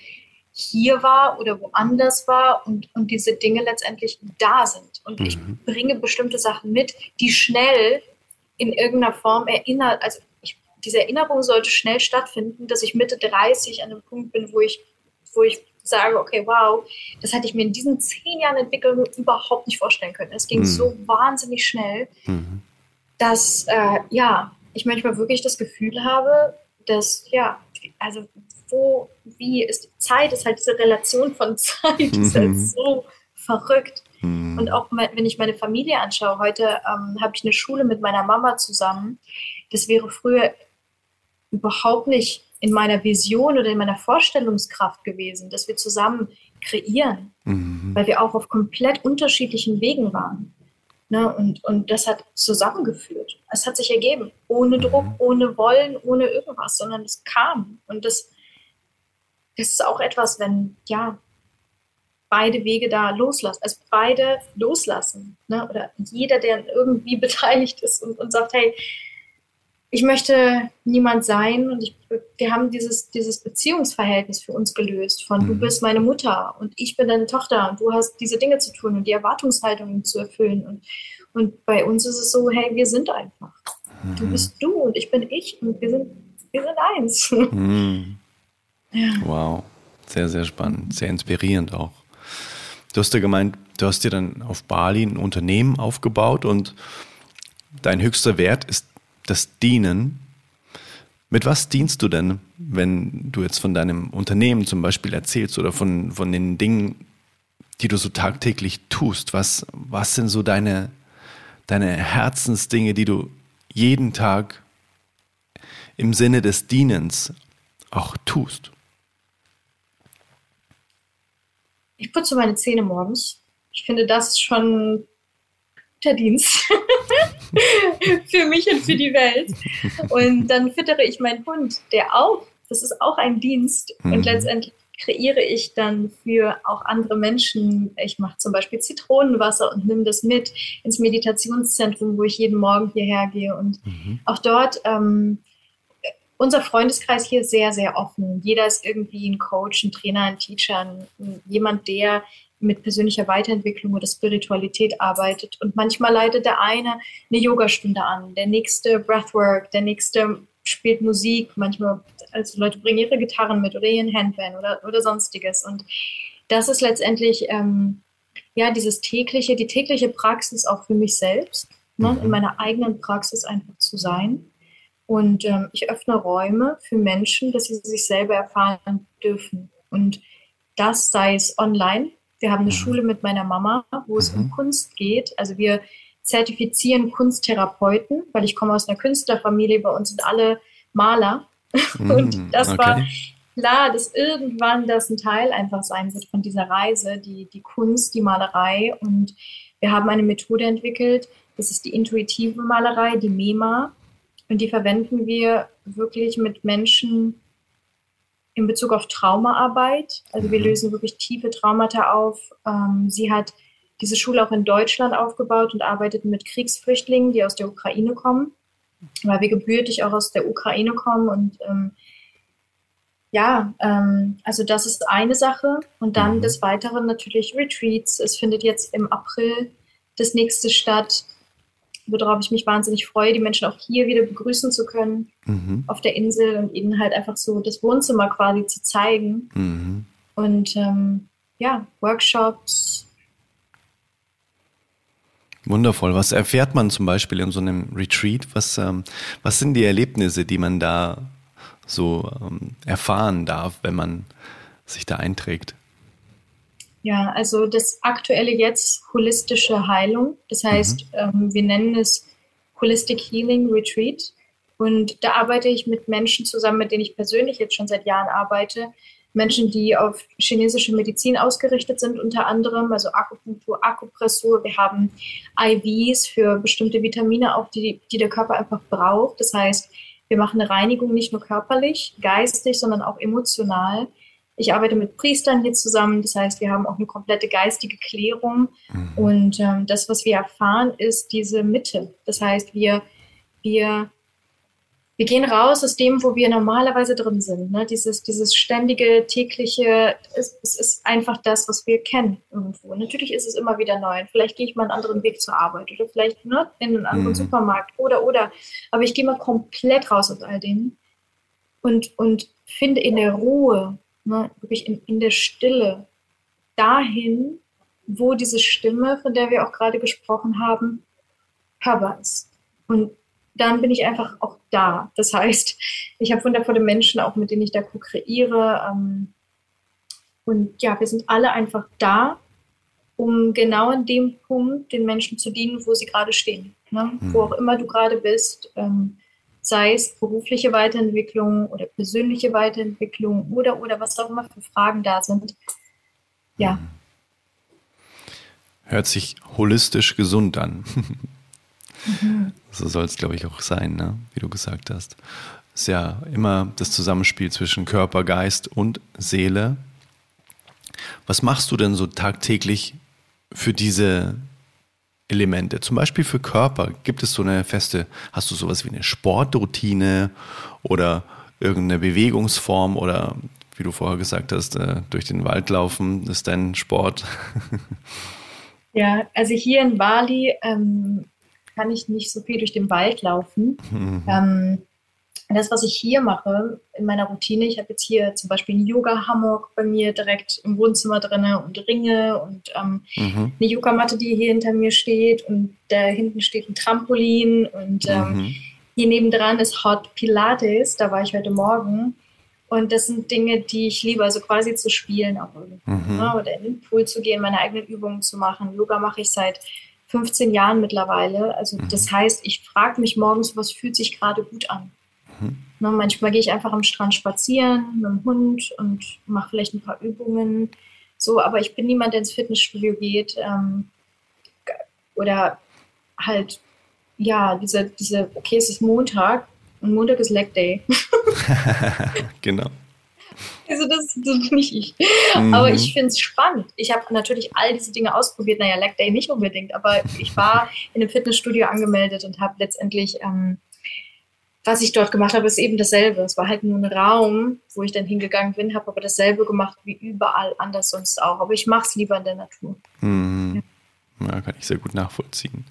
hier war oder woanders war und, und diese Dinge letztendlich da sind. Und ich mhm. bringe bestimmte Sachen mit, die schnell in irgendeiner Form erinnert, also ich, diese Erinnerung sollte schnell stattfinden, dass ich Mitte 30 an einem Punkt bin, wo ich, wo ich sage, okay, wow, das hätte ich mir in diesen zehn Jahren Entwicklung überhaupt nicht vorstellen können. Es ging mhm. so wahnsinnig schnell, mhm. dass äh, ja, ich manchmal wirklich das Gefühl habe, dass ja, also wo, wie ist Zeit, ist halt diese Relation von Zeit, mhm. ist halt mhm. so verrückt. Mhm. Und auch wenn ich meine Familie anschaue, heute ähm, habe ich eine Schule mit meiner Mama zusammen. Das wäre früher überhaupt nicht in meiner Vision oder in meiner Vorstellungskraft gewesen, dass wir zusammen kreieren, mhm. weil wir auch auf komplett unterschiedlichen Wegen waren. Ne? Und, und das hat zusammengeführt. Es hat sich ergeben, ohne Druck, mhm. ohne Wollen, ohne irgendwas, sondern es kam. Und das, das ist auch etwas, wenn, ja, beide Wege da loslassen, also beide loslassen. Ne? Oder jeder, der irgendwie beteiligt ist und, und sagt, hey, ich möchte niemand sein und ich, wir haben dieses, dieses Beziehungsverhältnis für uns gelöst von mhm. du bist meine Mutter und ich bin deine Tochter und du hast diese Dinge zu tun und die Erwartungshaltungen zu erfüllen und, und bei uns ist es so, hey, wir sind einfach. Mhm. Du bist du und ich bin ich und wir sind, wir sind eins. Mhm. Ja. Wow, sehr, sehr spannend, sehr inspirierend auch. Du hast ja gemeint, du hast dir dann auf Bali ein Unternehmen aufgebaut und dein höchster Wert ist das Dienen. Mit was dienst du denn, wenn du jetzt von deinem Unternehmen zum Beispiel erzählst oder von, von den Dingen, die du so tagtäglich tust? Was, was sind so deine, deine Herzensdinge, die du jeden Tag im Sinne des Dienens auch tust? Ich putze meine Zähne morgens. Ich finde das schon guter Dienst für mich und für die Welt. Und dann füttere ich meinen Hund, der auch, das ist auch ein Dienst. Mhm. Und letztendlich kreiere ich dann für auch andere Menschen. Ich mache zum Beispiel Zitronenwasser und nehme das mit ins Meditationszentrum, wo ich jeden Morgen hierher gehe. Und mhm. auch dort, ähm, unser Freundeskreis hier ist sehr, sehr offen. Jeder ist irgendwie ein Coach, ein Trainer, ein Teacher, ein, jemand, der mit persönlicher Weiterentwicklung oder Spiritualität arbeitet. Und manchmal leitet der eine eine Yogastunde an, der nächste Breathwork, der nächste spielt Musik, manchmal, also Leute bringen ihre Gitarren mit oder ihren Handband oder, oder sonstiges. Und das ist letztendlich ähm, ja dieses tägliche, die tägliche Praxis auch für mich selbst, ne, mhm. in meiner eigenen Praxis einfach zu sein. Und ähm, ich öffne Räume für Menschen, dass sie sich selber erfahren dürfen. Und das sei es online, wir haben eine mhm. Schule mit meiner Mama, wo es mhm. um Kunst geht. Also wir zertifizieren Kunsttherapeuten, weil ich komme aus einer Künstlerfamilie, bei uns sind alle Maler. Mhm, und das okay. war klar, dass irgendwann das ein Teil einfach sein wird von dieser Reise, die, die Kunst, die Malerei. Und wir haben eine Methode entwickelt, das ist die intuitive Malerei, die MEMA. Und die verwenden wir wirklich mit Menschen, in Bezug auf Traumaarbeit. Also wir mhm. lösen wirklich tiefe Traumata auf. Ähm, sie hat diese Schule auch in Deutschland aufgebaut und arbeitet mit Kriegsflüchtlingen, die aus der Ukraine kommen, weil wir gebürtig auch aus der Ukraine kommen. Und ähm, ja, ähm, also das ist eine Sache. Und dann mhm. des Weiteren natürlich Retreats. Es findet jetzt im April das nächste statt worauf ich mich wahnsinnig freue, die Menschen auch hier wieder begrüßen zu können mhm. auf der Insel und ihnen halt einfach so das Wohnzimmer quasi zu zeigen. Mhm. Und ähm, ja, Workshops. Wundervoll. Was erfährt man zum Beispiel in so einem Retreat? Was, ähm, was sind die Erlebnisse, die man da so ähm, erfahren darf, wenn man sich da einträgt? Ja, also das aktuelle jetzt holistische Heilung. Das heißt, mhm. ähm, wir nennen es Holistic Healing Retreat. Und da arbeite ich mit Menschen zusammen, mit denen ich persönlich jetzt schon seit Jahren arbeite. Menschen, die auf chinesische Medizin ausgerichtet sind, unter anderem, also Akupunktur, Akupressur. Wir haben IVs für bestimmte Vitamine, auch die, die der Körper einfach braucht. Das heißt, wir machen eine Reinigung nicht nur körperlich, geistig, sondern auch emotional. Ich arbeite mit Priestern hier zusammen, das heißt, wir haben auch eine komplette geistige Klärung. Mhm. Und ähm, das, was wir erfahren, ist diese Mitte. Das heißt, wir, wir wir gehen raus aus dem, wo wir normalerweise drin sind. Ne? Dieses, dieses ständige, tägliche, es, es, ist einfach das, was wir kennen irgendwo. Natürlich ist es immer wieder neu. Vielleicht gehe ich mal einen anderen Weg zur Arbeit oder vielleicht ne, in einen anderen mhm. Supermarkt oder, oder. Aber ich gehe mal komplett raus aus all dem und, und finde in der Ruhe, ne, wirklich in, in der Stille, dahin, wo diese Stimme, von der wir auch gerade gesprochen haben, hörbar ist. Und dann bin ich einfach auch da. Das heißt, ich habe wundervolle Menschen, auch mit denen ich da co-kreiere. Ähm, und ja, wir sind alle einfach da, um genau an dem Punkt den Menschen zu dienen, wo sie gerade stehen. Ne? Mhm. Wo auch immer du gerade bist, ähm, sei es berufliche Weiterentwicklung oder persönliche Weiterentwicklung oder, oder was auch immer für Fragen da sind. Ja. Mhm. Hört sich holistisch gesund an. Mhm. So soll es, glaube ich, auch sein, ne? wie du gesagt hast. Es ist ja immer das Zusammenspiel zwischen Körper, Geist und Seele. Was machst du denn so tagtäglich für diese Elemente? Zum Beispiel für Körper. Gibt es so eine feste, hast du sowas wie eine Sportroutine oder irgendeine Bewegungsform oder wie du vorher gesagt hast, äh, durch den Wald laufen ist dein Sport? Ja, also hier in Bali ähm, kann ich nicht so viel durch den Wald laufen. Mhm. Ähm, das, was ich hier mache in meiner Routine, ich habe jetzt hier zum Beispiel einen Yoga-Hammock bei mir direkt im Wohnzimmer drin und Ringe und ähm, mhm. eine Yogamatte, die hier hinter mir steht und da hinten steht ein Trampolin und ähm, mhm. hier nebendran ist Hot Pilates, da war ich heute Morgen. Und das sind Dinge, die ich liebe, also quasi zu spielen auch irgendwie. Mhm. Ne? Oder in den Pool zu gehen, meine eigenen Übungen zu machen. Yoga mache ich seit 15 Jahren mittlerweile. Also mhm. das heißt, ich frage mich morgens, was fühlt sich gerade gut an. Mhm. Ne, manchmal gehe ich einfach am Strand spazieren mit dem Hund und mache vielleicht ein paar Übungen. So, aber ich bin niemand, der ins Fitnessstudio geht. Ähm, oder halt, ja, diese, diese, okay, es ist Montag und Montag ist Leg Day. genau. Also das, das bin nicht ich. Mhm. Aber ich finde es spannend. Ich habe natürlich all diese Dinge ausprobiert. Naja, Leg Day nicht unbedingt, aber ich war in einem Fitnessstudio angemeldet und habe letztendlich, ähm, was ich dort gemacht habe, ist eben dasselbe. Es war halt nur ein Raum, wo ich dann hingegangen bin, habe aber dasselbe gemacht wie überall anders sonst auch. Aber ich mache es lieber in der Natur. Mhm. Ja. kann ich sehr gut nachvollziehen.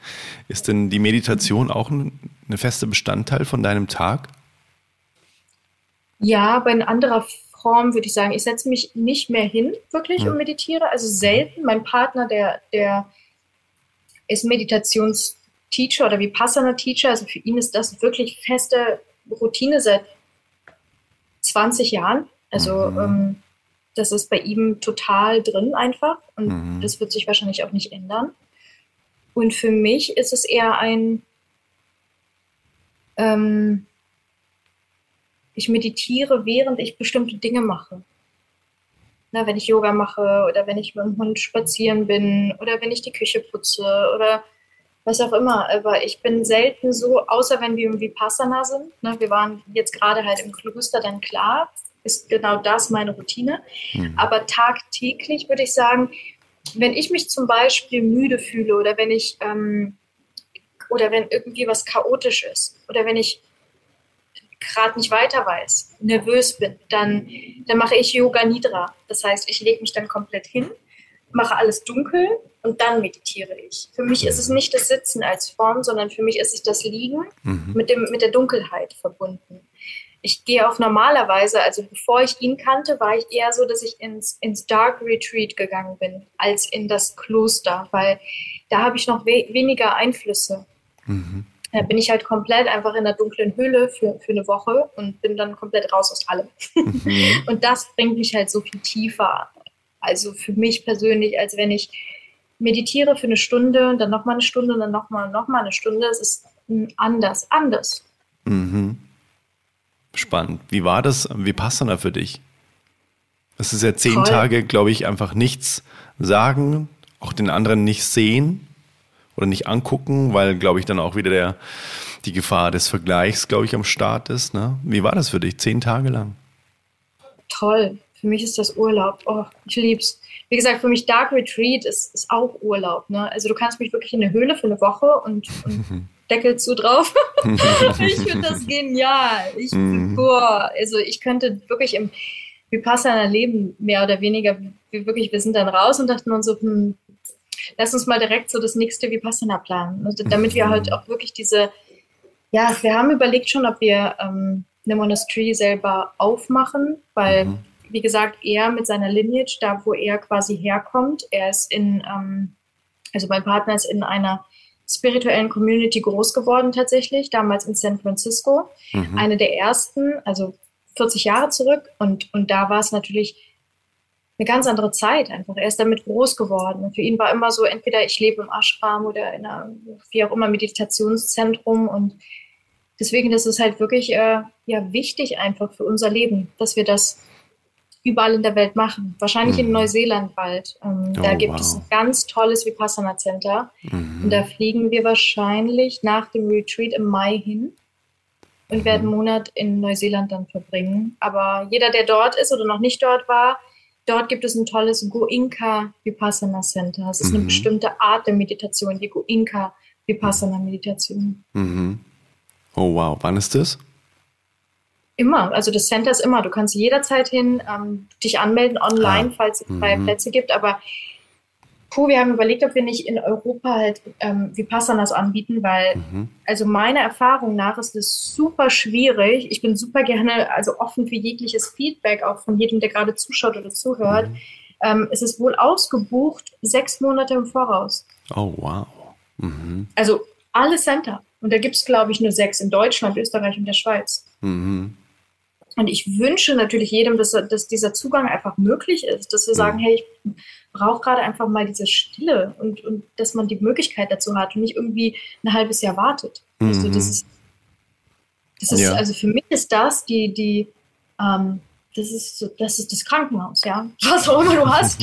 Ist denn die Meditation auch ein, ein fester Bestandteil von deinem Tag? Ja, aber in anderer Form würde ich sagen, ich setze mich nicht mehr hin wirklich und meditiere. Also selten. Mein Partner, der, der ist Meditationsteacher oder Vipassana-Teacher. Also für ihn ist das wirklich feste Routine seit 20 Jahren. Also mhm. ähm, das ist bei ihm total drin einfach und mhm. das wird sich wahrscheinlich auch nicht ändern. Und für mich ist es eher ein, ähm, ich meditiere, während ich bestimmte Dinge mache. Na, wenn ich Yoga mache oder wenn ich mit dem Hund spazieren bin oder wenn ich die Küche putze oder was auch immer. Aber ich bin selten so, außer wenn wir im Vipassana sind. Ne, wir waren jetzt gerade halt im Kloster, dann klar, ist genau das meine Routine. Mhm. Aber tagtäglich würde ich sagen, wenn ich mich zum Beispiel müde fühle oder wenn ich ähm, oder wenn irgendwie was chaotisch ist oder wenn ich gerade nicht weiter weiß, nervös bin, dann, dann mache ich Yoga Nidra. Das heißt, ich lege mich dann komplett hin, mache alles dunkel und dann meditiere ich. Für mich ist es nicht das Sitzen als Form, sondern für mich ist es das Liegen mhm. mit, dem, mit der Dunkelheit verbunden. Ich gehe auch normalerweise, also bevor ich ihn kannte, war ich eher so, dass ich ins, ins Dark Retreat gegangen bin, als in das Kloster, weil da habe ich noch we weniger Einflüsse. Mhm. Da bin ich halt komplett einfach in der dunklen Höhle für, für eine Woche und bin dann komplett raus aus allem. Mhm. und das bringt mich halt so viel tiefer. Also für mich persönlich, als wenn ich meditiere für eine Stunde und dann nochmal eine Stunde und dann nochmal noch mal eine Stunde. Es ist anders, anders. Mhm. Spannend. Wie war das? Wie passt dann da für dich? Das ist ja zehn Toll. Tage, glaube ich, einfach nichts sagen, auch den anderen nicht sehen oder nicht angucken, weil, glaube ich, dann auch wieder der, die Gefahr des Vergleichs, glaube ich, am Start ist. Ne? Wie war das für dich, zehn Tage lang? Toll. Für mich ist das Urlaub. Oh, ich lieb's. Wie gesagt, für mich Dark Retreat ist, ist auch Urlaub. Ne? Also du kannst mich wirklich in eine Höhle für eine Woche und, und Deckel zu drauf. ich finde das genial. Ich, mhm. boah, also ich könnte wirklich im Vipassana leben, mehr oder weniger. Wir wirklich, wir sind dann raus und dachten uns so, hm, lass uns mal direkt so das nächste Vipassana planen. Also damit wir halt auch wirklich diese, ja, wir haben überlegt schon, ob wir ähm, eine Monastery selber aufmachen, weil, mhm. Wie gesagt, er mit seiner Lineage, da wo er quasi herkommt, er ist in, ähm, also mein Partner ist in einer spirituellen Community groß geworden tatsächlich, damals in San Francisco. Mhm. Eine der ersten, also 40 Jahre zurück. Und, und da war es natürlich eine ganz andere Zeit einfach. Er ist damit groß geworden. Und für ihn war immer so, entweder ich lebe im Ashram oder in einer, wie auch immer, Meditationszentrum. Und deswegen ist es halt wirklich äh, ja, wichtig einfach für unser Leben, dass wir das überall in der Welt machen. Wahrscheinlich mhm. in Neuseeland bald. Ähm, oh, da gibt wow. es ein ganz tolles Vipassana Center. Mhm. Und da fliegen wir wahrscheinlich nach dem Retreat im Mai hin und mhm. werden einen Monat in Neuseeland dann verbringen. Aber jeder, der dort ist oder noch nicht dort war, dort gibt es ein tolles Goinka Vipassana Center. Es ist eine mhm. bestimmte Art der Meditation, die Goinka Vipassana Meditation. Mhm. Oh wow, wann ist das? Immer, also das Center ist immer. Du kannst jederzeit hin ähm, dich anmelden online, ah. falls es freie mhm. Plätze gibt. Aber puh, wir haben überlegt, ob wir nicht in Europa halt ähm, Vipassanas anbieten, weil mhm. also meiner Erfahrung nach ist es super schwierig. Ich bin super gerne also offen für jegliches Feedback, auch von jedem, der gerade zuschaut oder zuhört. Mhm. Ähm, es ist wohl ausgebucht sechs Monate im Voraus. Oh wow. Mhm. Also alle Center. Und da gibt es, glaube ich, nur sechs in Deutschland, Österreich und der Schweiz. Mhm. Und ich wünsche natürlich jedem, dass, dass dieser Zugang einfach möglich ist, dass wir mhm. sagen, hey, ich brauche gerade einfach mal diese Stille und, und dass man die Möglichkeit dazu hat und nicht irgendwie ein halbes Jahr wartet. Mhm. Also das ist, das ist ja. also für mich ist das die, die, ähm, das ist, das ist das Krankenhaus, ja. Was auch immer du hast.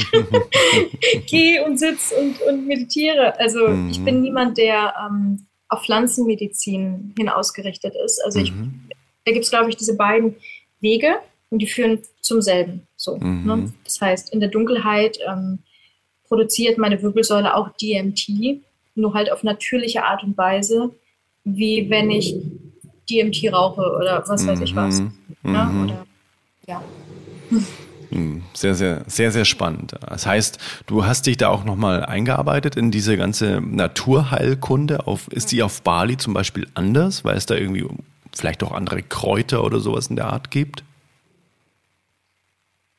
Geh und sitz und, und meditiere. Also mhm. ich bin niemand, der ähm, auf Pflanzenmedizin hin ausgerichtet ist. Also ich, mhm. da gibt es, glaube ich, diese beiden Wege und die führen zum selben. So, mhm. ne? Das heißt, in der Dunkelheit ähm, produziert meine Wirbelsäule auch DMT, nur halt auf natürliche Art und Weise, wie wenn ich DMT rauche oder was weiß ich was. Mhm. Ne? Mhm. Oder, ja. Mhm. Sehr, sehr, sehr, sehr spannend. Das heißt, du hast dich da auch nochmal eingearbeitet in diese ganze Naturheilkunde. Auf, ist die auf Bali zum Beispiel anders, weil es da irgendwie vielleicht auch andere Kräuter oder sowas in der Art gibt?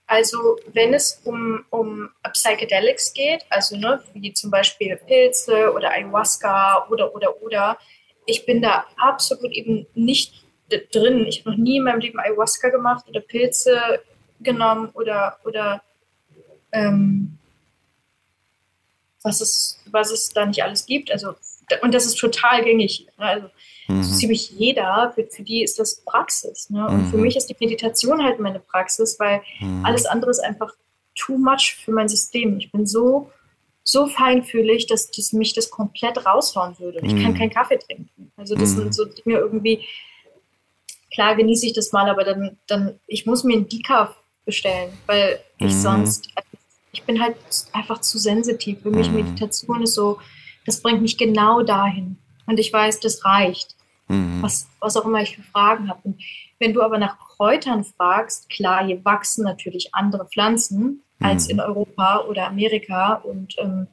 Also wenn es um, um Psychedelics geht, also ne, wie zum Beispiel Pilze oder Ayahuasca oder oder oder, ich bin da absolut eben nicht drin. Ich habe noch nie in meinem Leben Ayahuasca gemacht oder Pilze genommen oder oder ähm, was es was es da nicht alles gibt. Also und das ist total gängig. Also Mhm. ziemlich jeder, für, für, die ist das Praxis. Ne? Und mhm. für mich ist die Meditation halt meine Praxis, weil mhm. alles andere ist einfach too much für mein System. Ich bin so, so feinfühlig, dass, dass mich das komplett raushauen würde. Ich kann mhm. keinen Kaffee trinken. Also das sind mhm. so Dinge irgendwie, klar genieße ich das mal, aber dann, dann ich muss mir einen Decaf bestellen, weil ich mhm. sonst, ich bin halt einfach zu sensitiv. Für mich Meditation ist so, das bringt mich genau dahin. Und ich weiß, das reicht. Mhm. Was, was auch immer ich für Fragen habe. Und wenn du aber nach Kräutern fragst, klar, hier wachsen natürlich andere Pflanzen mhm. als in Europa oder Amerika. Und ähm,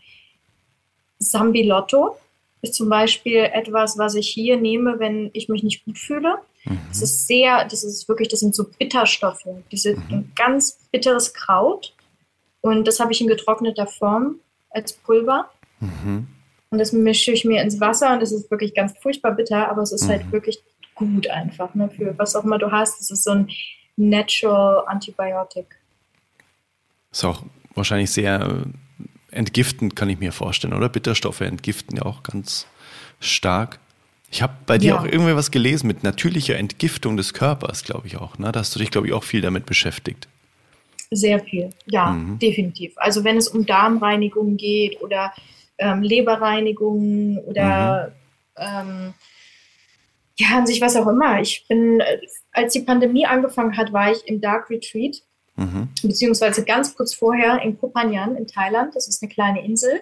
Sambilotto ist zum Beispiel etwas, was ich hier nehme, wenn ich mich nicht gut fühle. Mhm. Das ist sehr, das ist wirklich, das sind so Bitterstoffe. Diese mhm. ein ganz bitteres Kraut. Und das habe ich in getrockneter Form als Pulver. Mhm. Und das mische ich mir ins Wasser und es ist wirklich ganz furchtbar bitter, aber es ist halt mhm. halt wirklich gut einfach, ne, für was auch immer du hast. Es ist so ein Natural Antibiotic. Ist auch wahrscheinlich sehr äh, entgiftend, kann ich mir vorstellen, oder? Bitterstoffe entgiften ja auch ganz stark. Ich habe bei dir ja. auch irgendwie was gelesen mit natürlicher Entgiftung des Körpers, glaube ich auch. Ne? Da hast du dich, glaube ich, auch viel damit beschäftigt. Sehr viel, ja, mhm. definitiv. Also wenn es um Darmreinigung geht oder ähm, Leberreinigung oder mhm. ähm, ja, an sich was auch immer. Ich bin, als die Pandemie angefangen hat, war ich im Dark Retreat, mhm. beziehungsweise ganz kurz vorher in Kopanjan in Thailand. Das ist eine kleine Insel.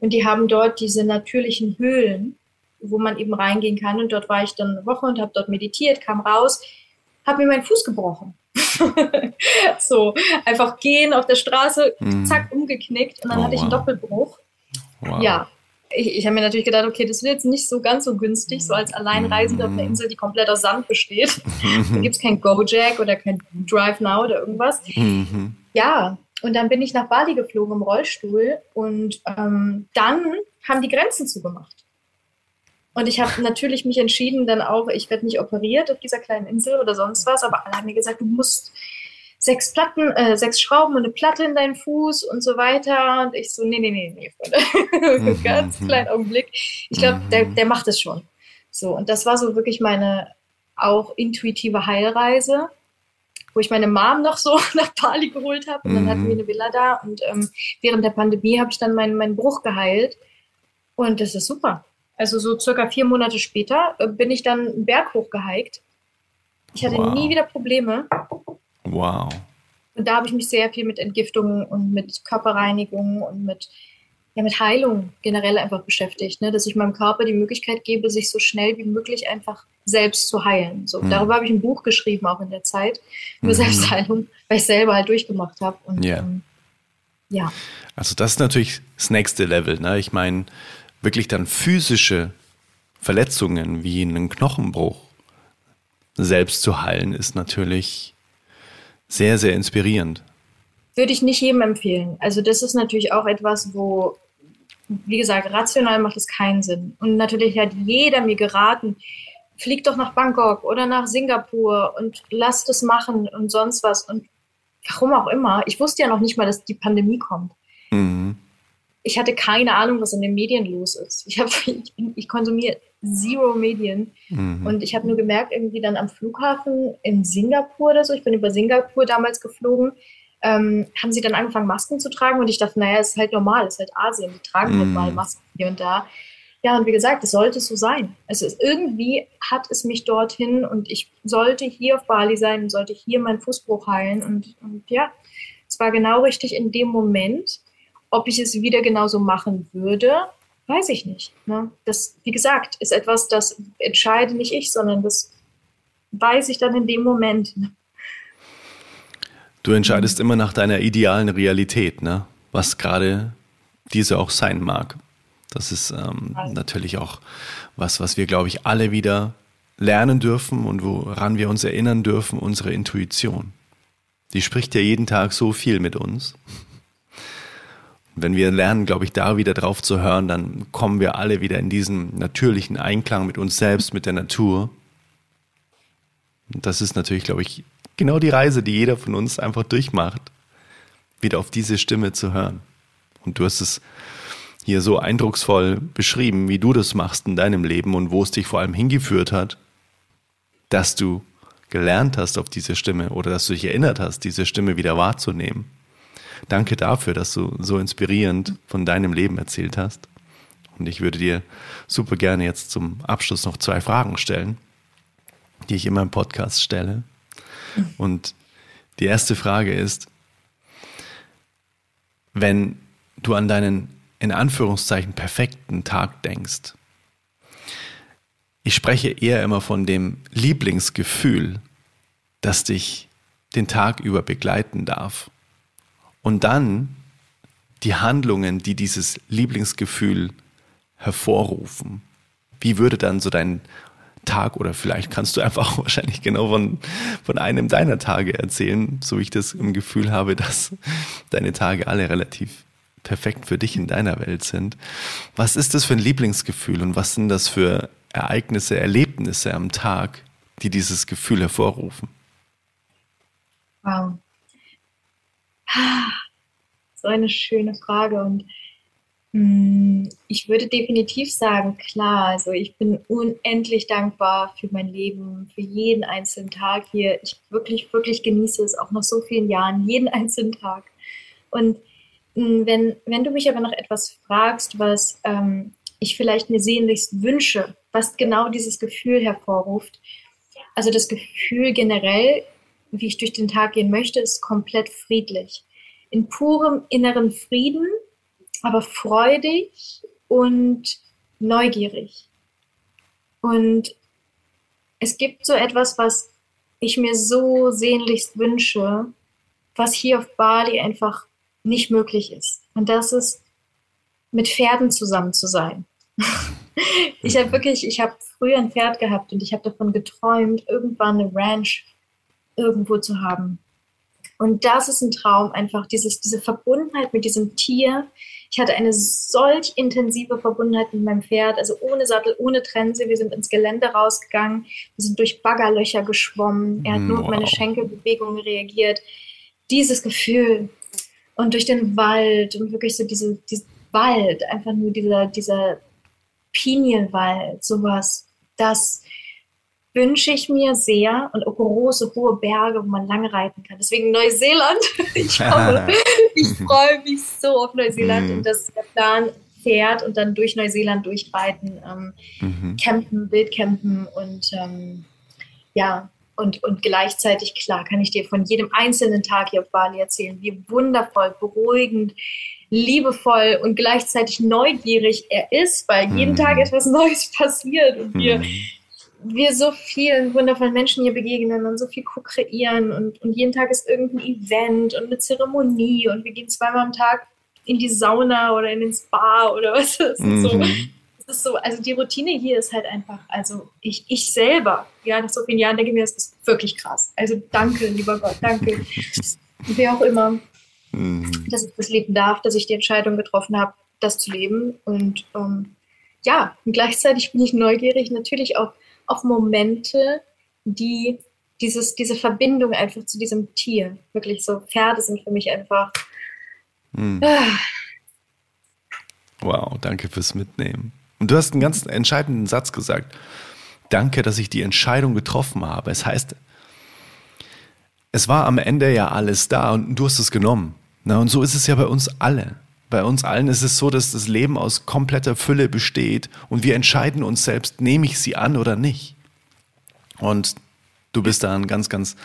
Und die haben dort diese natürlichen Höhlen, wo man eben reingehen kann. Und dort war ich dann eine Woche und habe dort meditiert, kam raus, habe mir meinen Fuß gebrochen. so, einfach gehen auf der Straße, mhm. zack, umgeknickt und dann oh, hatte ich einen Doppelbruch. Wow. Ja, ich, ich habe mir natürlich gedacht, okay, das wird jetzt nicht so ganz so günstig, so als Alleinreisender auf einer mhm. Insel, die komplett aus Sand besteht. da gibt es kein Gojek oder kein Drive Now oder irgendwas. Mhm. Ja, und dann bin ich nach Bali geflogen im Rollstuhl und ähm, dann haben die Grenzen zugemacht. Und ich habe natürlich mich entschieden, dann auch, ich werde nicht operiert auf dieser kleinen Insel oder sonst was, aber alle haben mir gesagt, du musst sechs Platten, äh, sechs Schrauben und eine Platte in deinen Fuß und so weiter. Und ich so, nee, nee, nee, nee, Freunde. Mhm, Ganz mhm. kleinen Augenblick. Ich glaube, der, der macht es schon. So, und das war so wirklich meine auch intuitive Heilreise, wo ich meine Mom noch so nach Bali geholt habe. Und dann hatten wir eine Villa da. Und ähm, während der Pandemie habe ich dann meinen, meinen Bruch geheilt. Und das ist super. Also so circa vier Monate später äh, bin ich dann einen Berg hochgehiked. Ich hatte wow. nie wieder Probleme. Wow. Und da habe ich mich sehr viel mit Entgiftungen und mit Körperreinigung und mit, ja, mit Heilung generell einfach beschäftigt, ne? dass ich meinem Körper die Möglichkeit gebe, sich so schnell wie möglich einfach selbst zu heilen. So, mhm. Darüber habe ich ein Buch geschrieben, auch in der Zeit, über mhm. Selbstheilung, weil ich selber halt durchgemacht habe. Und, yeah. ähm, ja. Also das ist natürlich das nächste Level. Ne? Ich meine, wirklich dann physische Verletzungen wie einen Knochenbruch selbst zu heilen, ist natürlich sehr, sehr inspirierend. Würde ich nicht jedem empfehlen. Also das ist natürlich auch etwas, wo, wie gesagt, rational macht es keinen Sinn. Und natürlich hat jeder mir geraten, flieg doch nach Bangkok oder nach Singapur und lass das machen und sonst was. Und warum auch immer. Ich wusste ja noch nicht mal, dass die Pandemie kommt. Mhm. Ich hatte keine Ahnung, was in den Medien los ist. Ich, hab, ich, ich konsumiere zero Medien. Mhm. Und ich habe nur gemerkt, irgendwie dann am Flughafen in Singapur oder so, ich bin über Singapur damals geflogen, ähm, haben sie dann angefangen, Masken zu tragen. Und ich dachte, naja, es ist halt normal, es ist halt Asien, die tragen mhm. halt mal Masken hier und da. Ja, und wie gesagt, es sollte so sein. Es ist irgendwie hat es mich dorthin und ich sollte hier auf Bali sein und sollte hier meinen Fußbruch heilen. Und, und ja, es war genau richtig in dem Moment. Ob ich es wieder genauso machen würde, weiß ich nicht. Ne? Das, wie gesagt, ist etwas, das entscheide nicht ich, sondern das weiß ich dann in dem Moment. Du entscheidest immer nach deiner idealen Realität, ne? was gerade diese auch sein mag. Das ist ähm, also. natürlich auch was, was wir, glaube ich, alle wieder lernen dürfen und woran wir uns erinnern dürfen, unsere Intuition. Die spricht ja jeden Tag so viel mit uns wenn wir lernen, glaube ich, da wieder drauf zu hören, dann kommen wir alle wieder in diesen natürlichen Einklang mit uns selbst, mit der Natur. Und das ist natürlich, glaube ich, genau die Reise, die jeder von uns einfach durchmacht, wieder auf diese Stimme zu hören. Und du hast es hier so eindrucksvoll beschrieben, wie du das machst in deinem Leben und wo es dich vor allem hingeführt hat, dass du gelernt hast auf diese Stimme oder dass du dich erinnert hast, diese Stimme wieder wahrzunehmen. Danke dafür, dass du so inspirierend von deinem Leben erzählt hast. Und ich würde dir super gerne jetzt zum Abschluss noch zwei Fragen stellen, die ich immer im Podcast stelle. Und die erste Frage ist, wenn du an deinen in Anführungszeichen perfekten Tag denkst, ich spreche eher immer von dem Lieblingsgefühl, das dich den Tag über begleiten darf. Und dann die Handlungen, die dieses Lieblingsgefühl hervorrufen. Wie würde dann so dein Tag oder vielleicht kannst du einfach wahrscheinlich genau von, von einem deiner Tage erzählen, so wie ich das im Gefühl habe, dass deine Tage alle relativ perfekt für dich in deiner Welt sind. Was ist das für ein Lieblingsgefühl und was sind das für Ereignisse, Erlebnisse am Tag, die dieses Gefühl hervorrufen? Wow. So eine schöne Frage. Und hm, ich würde definitiv sagen, klar, also ich bin unendlich dankbar für mein Leben, für jeden einzelnen Tag hier. Ich wirklich, wirklich genieße es auch nach so vielen Jahren, jeden einzelnen Tag. Und hm, wenn, wenn du mich aber noch etwas fragst, was ähm, ich vielleicht mir sehnlichst wünsche, was genau dieses Gefühl hervorruft, also das Gefühl generell, wie ich durch den Tag gehen möchte, ist komplett friedlich. In purem inneren Frieden, aber freudig und neugierig. Und es gibt so etwas, was ich mir so sehnlichst wünsche, was hier auf Bali einfach nicht möglich ist. Und das ist, mit Pferden zusammen zu sein. ich habe wirklich, ich habe früher ein Pferd gehabt und ich habe davon geträumt, irgendwann eine Ranch irgendwo zu haben. Und das ist ein Traum, einfach dieses, diese Verbundenheit mit diesem Tier. Ich hatte eine solch intensive Verbundenheit mit meinem Pferd, also ohne Sattel, ohne Trense. Wir sind ins Gelände rausgegangen, wir sind durch Baggerlöcher geschwommen. Er hat nur auf meine Schenkelbewegungen reagiert. Dieses Gefühl und durch den Wald und wirklich so diese, diese Wald, einfach nur dieser, dieser Pinienwald, sowas, das wünsche ich mir sehr und auch große, hohe Berge, wo man lange reiten kann. Deswegen Neuseeland. Ich, hoffe, ich freue mich so auf Neuseeland mhm. und dass der Plan fährt und dann durch Neuseeland durchreiten, ähm, mhm. campen, Wildcampen und ähm, ja, und, und gleichzeitig, klar, kann ich dir von jedem einzelnen Tag hier auf Bali erzählen, wie wundervoll, beruhigend, liebevoll und gleichzeitig neugierig er ist, weil jeden mhm. Tag etwas Neues passiert und wir, mhm. Wir so vielen wundervollen Menschen hier begegnen und so viel co-kreieren und, und jeden Tag ist irgendein Event und eine Zeremonie und wir gehen zweimal am Tag in die Sauna oder in den Spa oder was ist mhm. so ist so, also die Routine hier ist halt einfach, also ich, ich selber, ja, nach so vielen Jahren denke ich mir, das ist wirklich krass. Also danke, lieber Gott, danke. Wer auch immer, mhm. dass ich das leben darf, dass ich die Entscheidung getroffen habe, das zu leben. Und ähm, ja, und gleichzeitig bin ich neugierig natürlich auch auf Momente, die dieses, diese Verbindung einfach zu diesem Tier, wirklich so Pferde sind für mich einfach. Mhm. Ah. Wow, danke fürs Mitnehmen. Und du hast einen ganz entscheidenden Satz gesagt. Danke, dass ich die Entscheidung getroffen habe. Es heißt, es war am Ende ja alles da und du hast es genommen. Na, und so ist es ja bei uns alle. Bei uns allen ist es so, dass das Leben aus kompletter Fülle besteht und wir entscheiden uns selbst, nehme ich sie an oder nicht. Und du bist da ein ganz, ganz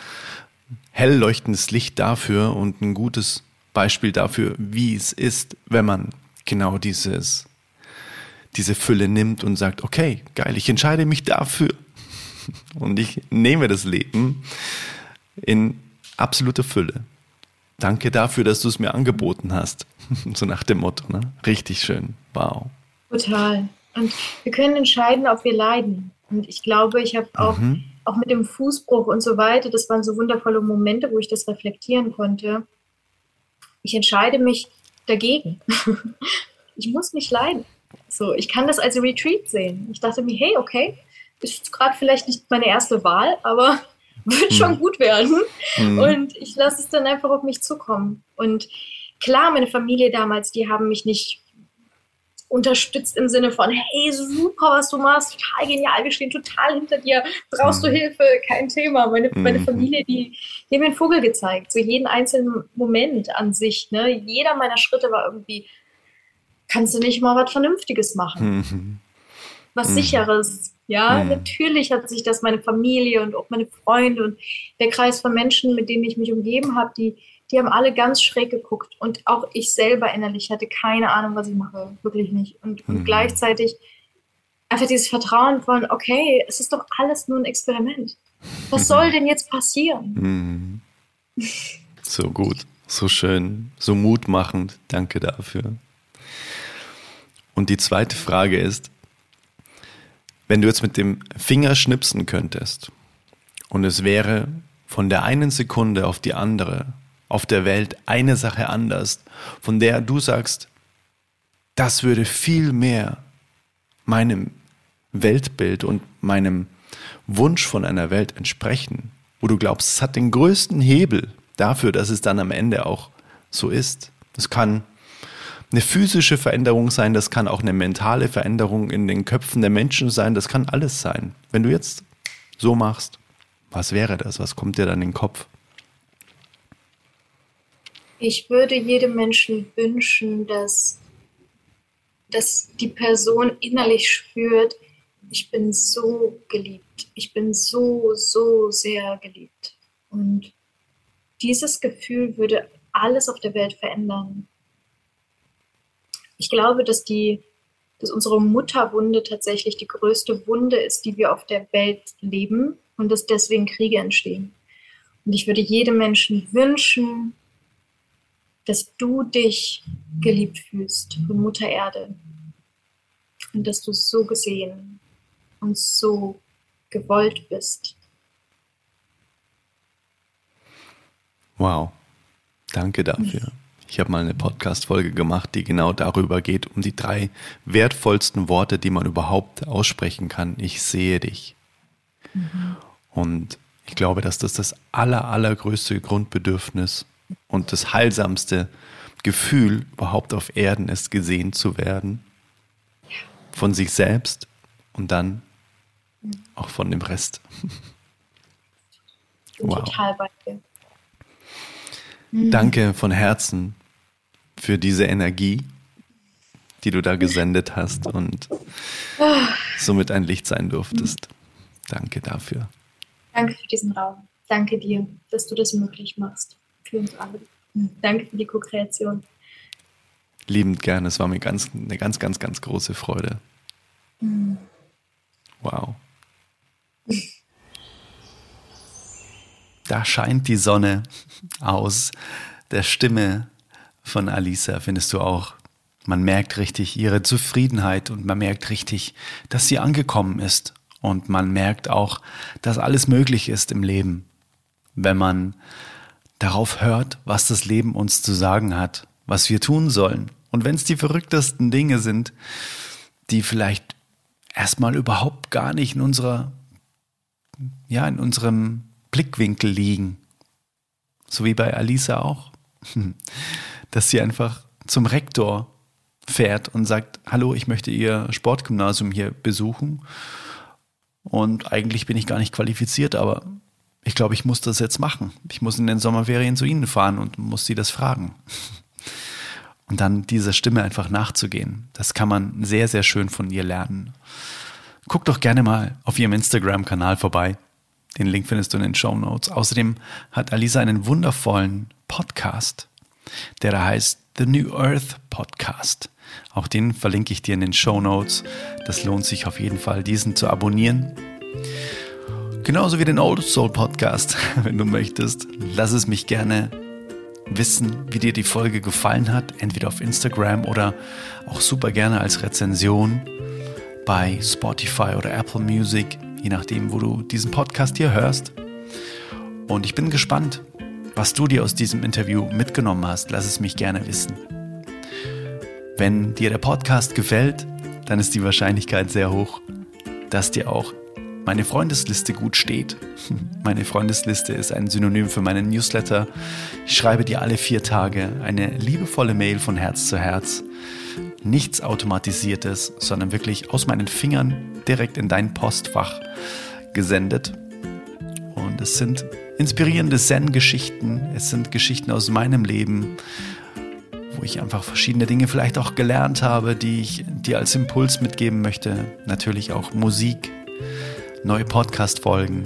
hell leuchtendes Licht dafür und ein gutes Beispiel dafür, wie es ist, wenn man genau dieses diese Fülle nimmt und sagt, okay, geil, ich entscheide mich dafür. Und ich nehme das Leben in absolute Fülle. Danke dafür, dass du es mir angeboten hast. So nach dem Motto, ne? Richtig schön. Wow. Total. Und wir können entscheiden, ob wir leiden. Und ich glaube, ich habe auch, mhm. auch mit dem Fußbruch und so weiter, das waren so wundervolle Momente, wo ich das reflektieren konnte. Ich entscheide mich dagegen. ich muss nicht leiden. So, ich kann das als Retreat sehen. Ich dachte mir, hey, okay, ist gerade vielleicht nicht meine erste Wahl, aber wird hm. schon gut werden. Hm. Und ich lasse es dann einfach auf mich zukommen. Und klar, meine Familie damals, die haben mich nicht unterstützt im Sinne von, hey, super, was du machst, total genial, wir stehen total hinter dir, brauchst du hm. Hilfe, kein Thema. Meine, meine hm. Familie, die, die haben mir einen Vogel gezeigt, so jeden einzelnen Moment an sich. Ne? Jeder meiner Schritte war irgendwie kannst du nicht mal was Vernünftiges machen. Mhm. Was mhm. Sicheres. Ja, mhm. natürlich hat sich das meine Familie und auch meine Freunde und der Kreis von Menschen, mit denen ich mich umgeben habe, die, die haben alle ganz schräg geguckt. Und auch ich selber innerlich hatte keine Ahnung, was ich mache. Wirklich nicht. Und, und mhm. gleichzeitig einfach dieses Vertrauen von, okay, es ist doch alles nur ein Experiment. Was soll denn jetzt passieren? Mhm. So gut, so schön, so mutmachend. Danke dafür. Und die zweite Frage ist, wenn du jetzt mit dem Finger schnipsen könntest und es wäre von der einen Sekunde auf die andere auf der Welt eine Sache anders, von der du sagst, das würde viel mehr meinem Weltbild und meinem Wunsch von einer Welt entsprechen, wo du glaubst, es hat den größten Hebel dafür, dass es dann am Ende auch so ist. Es kann eine physische Veränderung sein, das kann auch eine mentale Veränderung in den Köpfen der Menschen sein, das kann alles sein. Wenn du jetzt so machst, was wäre das? Was kommt dir dann in den Kopf? Ich würde jedem Menschen wünschen, dass, dass die Person innerlich spürt, ich bin so geliebt, ich bin so, so sehr geliebt. Und dieses Gefühl würde alles auf der Welt verändern ich glaube, dass die, dass unsere Mutterwunde tatsächlich die größte Wunde ist, die wir auf der Welt leben und dass deswegen Kriege entstehen. Und ich würde jedem Menschen wünschen, dass du dich geliebt fühlst von Mutter Erde und dass du so gesehen und so gewollt bist. Wow, danke dafür. Ich habe mal eine Podcast-Folge gemacht, die genau darüber geht, um die drei wertvollsten Worte, die man überhaupt aussprechen kann. Ich sehe dich. Mhm. Und ich glaube, dass das das aller, allergrößte Grundbedürfnis und das heilsamste Gefühl überhaupt auf Erden ist, gesehen zu werden. Von sich selbst und dann auch von dem Rest. Wow. Total bei dir. Danke von Herzen für diese Energie, die du da gesendet hast und somit ein Licht sein durftest. Danke dafür. Danke für diesen Raum. Danke dir, dass du das möglich machst für uns alle. Danke für die Co-Kreation. Liebend gerne. Es war mir ganz, eine ganz, ganz, ganz große Freude. Wow. Da scheint die Sonne aus der Stimme von Alisa findest du auch. Man merkt richtig ihre Zufriedenheit und man merkt richtig, dass sie angekommen ist. Und man merkt auch, dass alles möglich ist im Leben, wenn man darauf hört, was das Leben uns zu sagen hat, was wir tun sollen. Und wenn es die verrücktesten Dinge sind, die vielleicht erstmal überhaupt gar nicht in unserer, ja, in unserem Blickwinkel liegen. So wie bei Alisa auch. dass sie einfach zum Rektor fährt und sagt, hallo, ich möchte Ihr Sportgymnasium hier besuchen. Und eigentlich bin ich gar nicht qualifiziert, aber ich glaube, ich muss das jetzt machen. Ich muss in den Sommerferien zu Ihnen fahren und muss Sie das fragen. Und dann dieser Stimme einfach nachzugehen. Das kann man sehr, sehr schön von ihr lernen. Guck doch gerne mal auf ihrem Instagram-Kanal vorbei. Den Link findest du in den Show Notes. Außerdem hat Alisa einen wundervollen Podcast der heißt The New Earth Podcast. Auch den verlinke ich dir in den Show Notes. Das lohnt sich auf jeden Fall, diesen zu abonnieren. Genauso wie den Old Soul Podcast, wenn du möchtest. Lass es mich gerne wissen, wie dir die Folge gefallen hat, entweder auf Instagram oder auch super gerne als Rezension bei Spotify oder Apple Music, je nachdem, wo du diesen Podcast hier hörst. Und ich bin gespannt, was du dir aus diesem Interview mitgenommen hast, lass es mich gerne wissen. Wenn dir der Podcast gefällt, dann ist die Wahrscheinlichkeit sehr hoch, dass dir auch meine Freundesliste gut steht. Meine Freundesliste ist ein Synonym für meinen Newsletter. Ich schreibe dir alle vier Tage eine liebevolle Mail von Herz zu Herz. Nichts Automatisiertes, sondern wirklich aus meinen Fingern direkt in dein Postfach gesendet. Und es sind inspirierende Zen-Geschichten. Es sind Geschichten aus meinem Leben, wo ich einfach verschiedene Dinge vielleicht auch gelernt habe, die ich dir als Impuls mitgeben möchte. Natürlich auch Musik, neue Podcast-Folgen.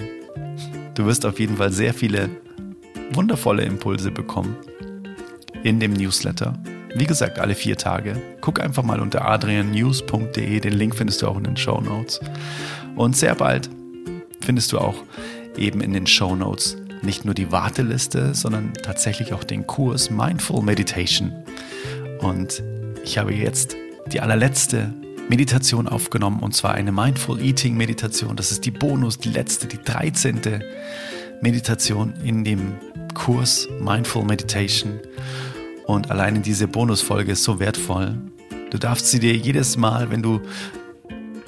Du wirst auf jeden Fall sehr viele wundervolle Impulse bekommen in dem Newsletter. Wie gesagt, alle vier Tage. Guck einfach mal unter adriannews.de. Den Link findest du auch in den Show Notes. Und sehr bald findest du auch eben in den Show Notes nicht nur die Warteliste, sondern tatsächlich auch den Kurs Mindful Meditation. Und ich habe jetzt die allerletzte Meditation aufgenommen und zwar eine Mindful Eating Meditation. Das ist die Bonus, die letzte, die 13. Meditation in dem Kurs Mindful Meditation. Und alleine diese Bonusfolge ist so wertvoll. Du darfst sie dir jedes Mal, wenn du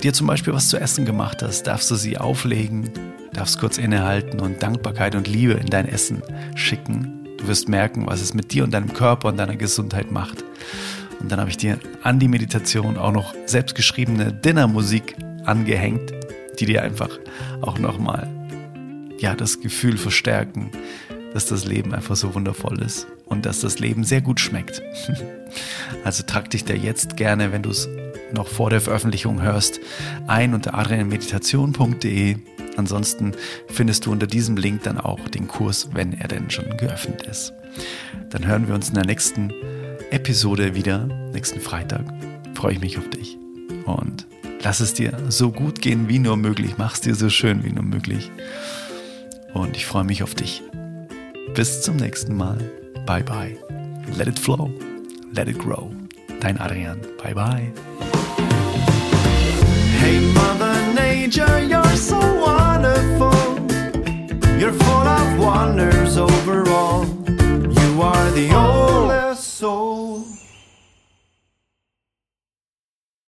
dir zum Beispiel was zu essen gemacht hast, darfst du sie auflegen darfst kurz innehalten und Dankbarkeit und Liebe in dein Essen schicken. Du wirst merken, was es mit dir und deinem Körper und deiner Gesundheit macht. Und dann habe ich dir an die Meditation auch noch selbstgeschriebene Dinnermusik angehängt, die dir einfach auch nochmal ja, das Gefühl verstärken, dass das Leben einfach so wundervoll ist und dass das Leben sehr gut schmeckt. Also trag dich da jetzt gerne, wenn du es noch vor der Veröffentlichung hörst, ein unter adrianmeditation.de Ansonsten findest du unter diesem Link dann auch den Kurs, wenn er denn schon geöffnet ist. Dann hören wir uns in der nächsten Episode wieder, nächsten Freitag. Freue ich mich auf dich. Und lass es dir so gut gehen wie nur möglich. Mach es dir so schön wie nur möglich. Und ich freue mich auf dich. Bis zum nächsten Mal. Bye bye. Let it flow. Let it grow. Dein Adrian. Bye bye. Hey, You're full of wonders overall. You are the oldest soul.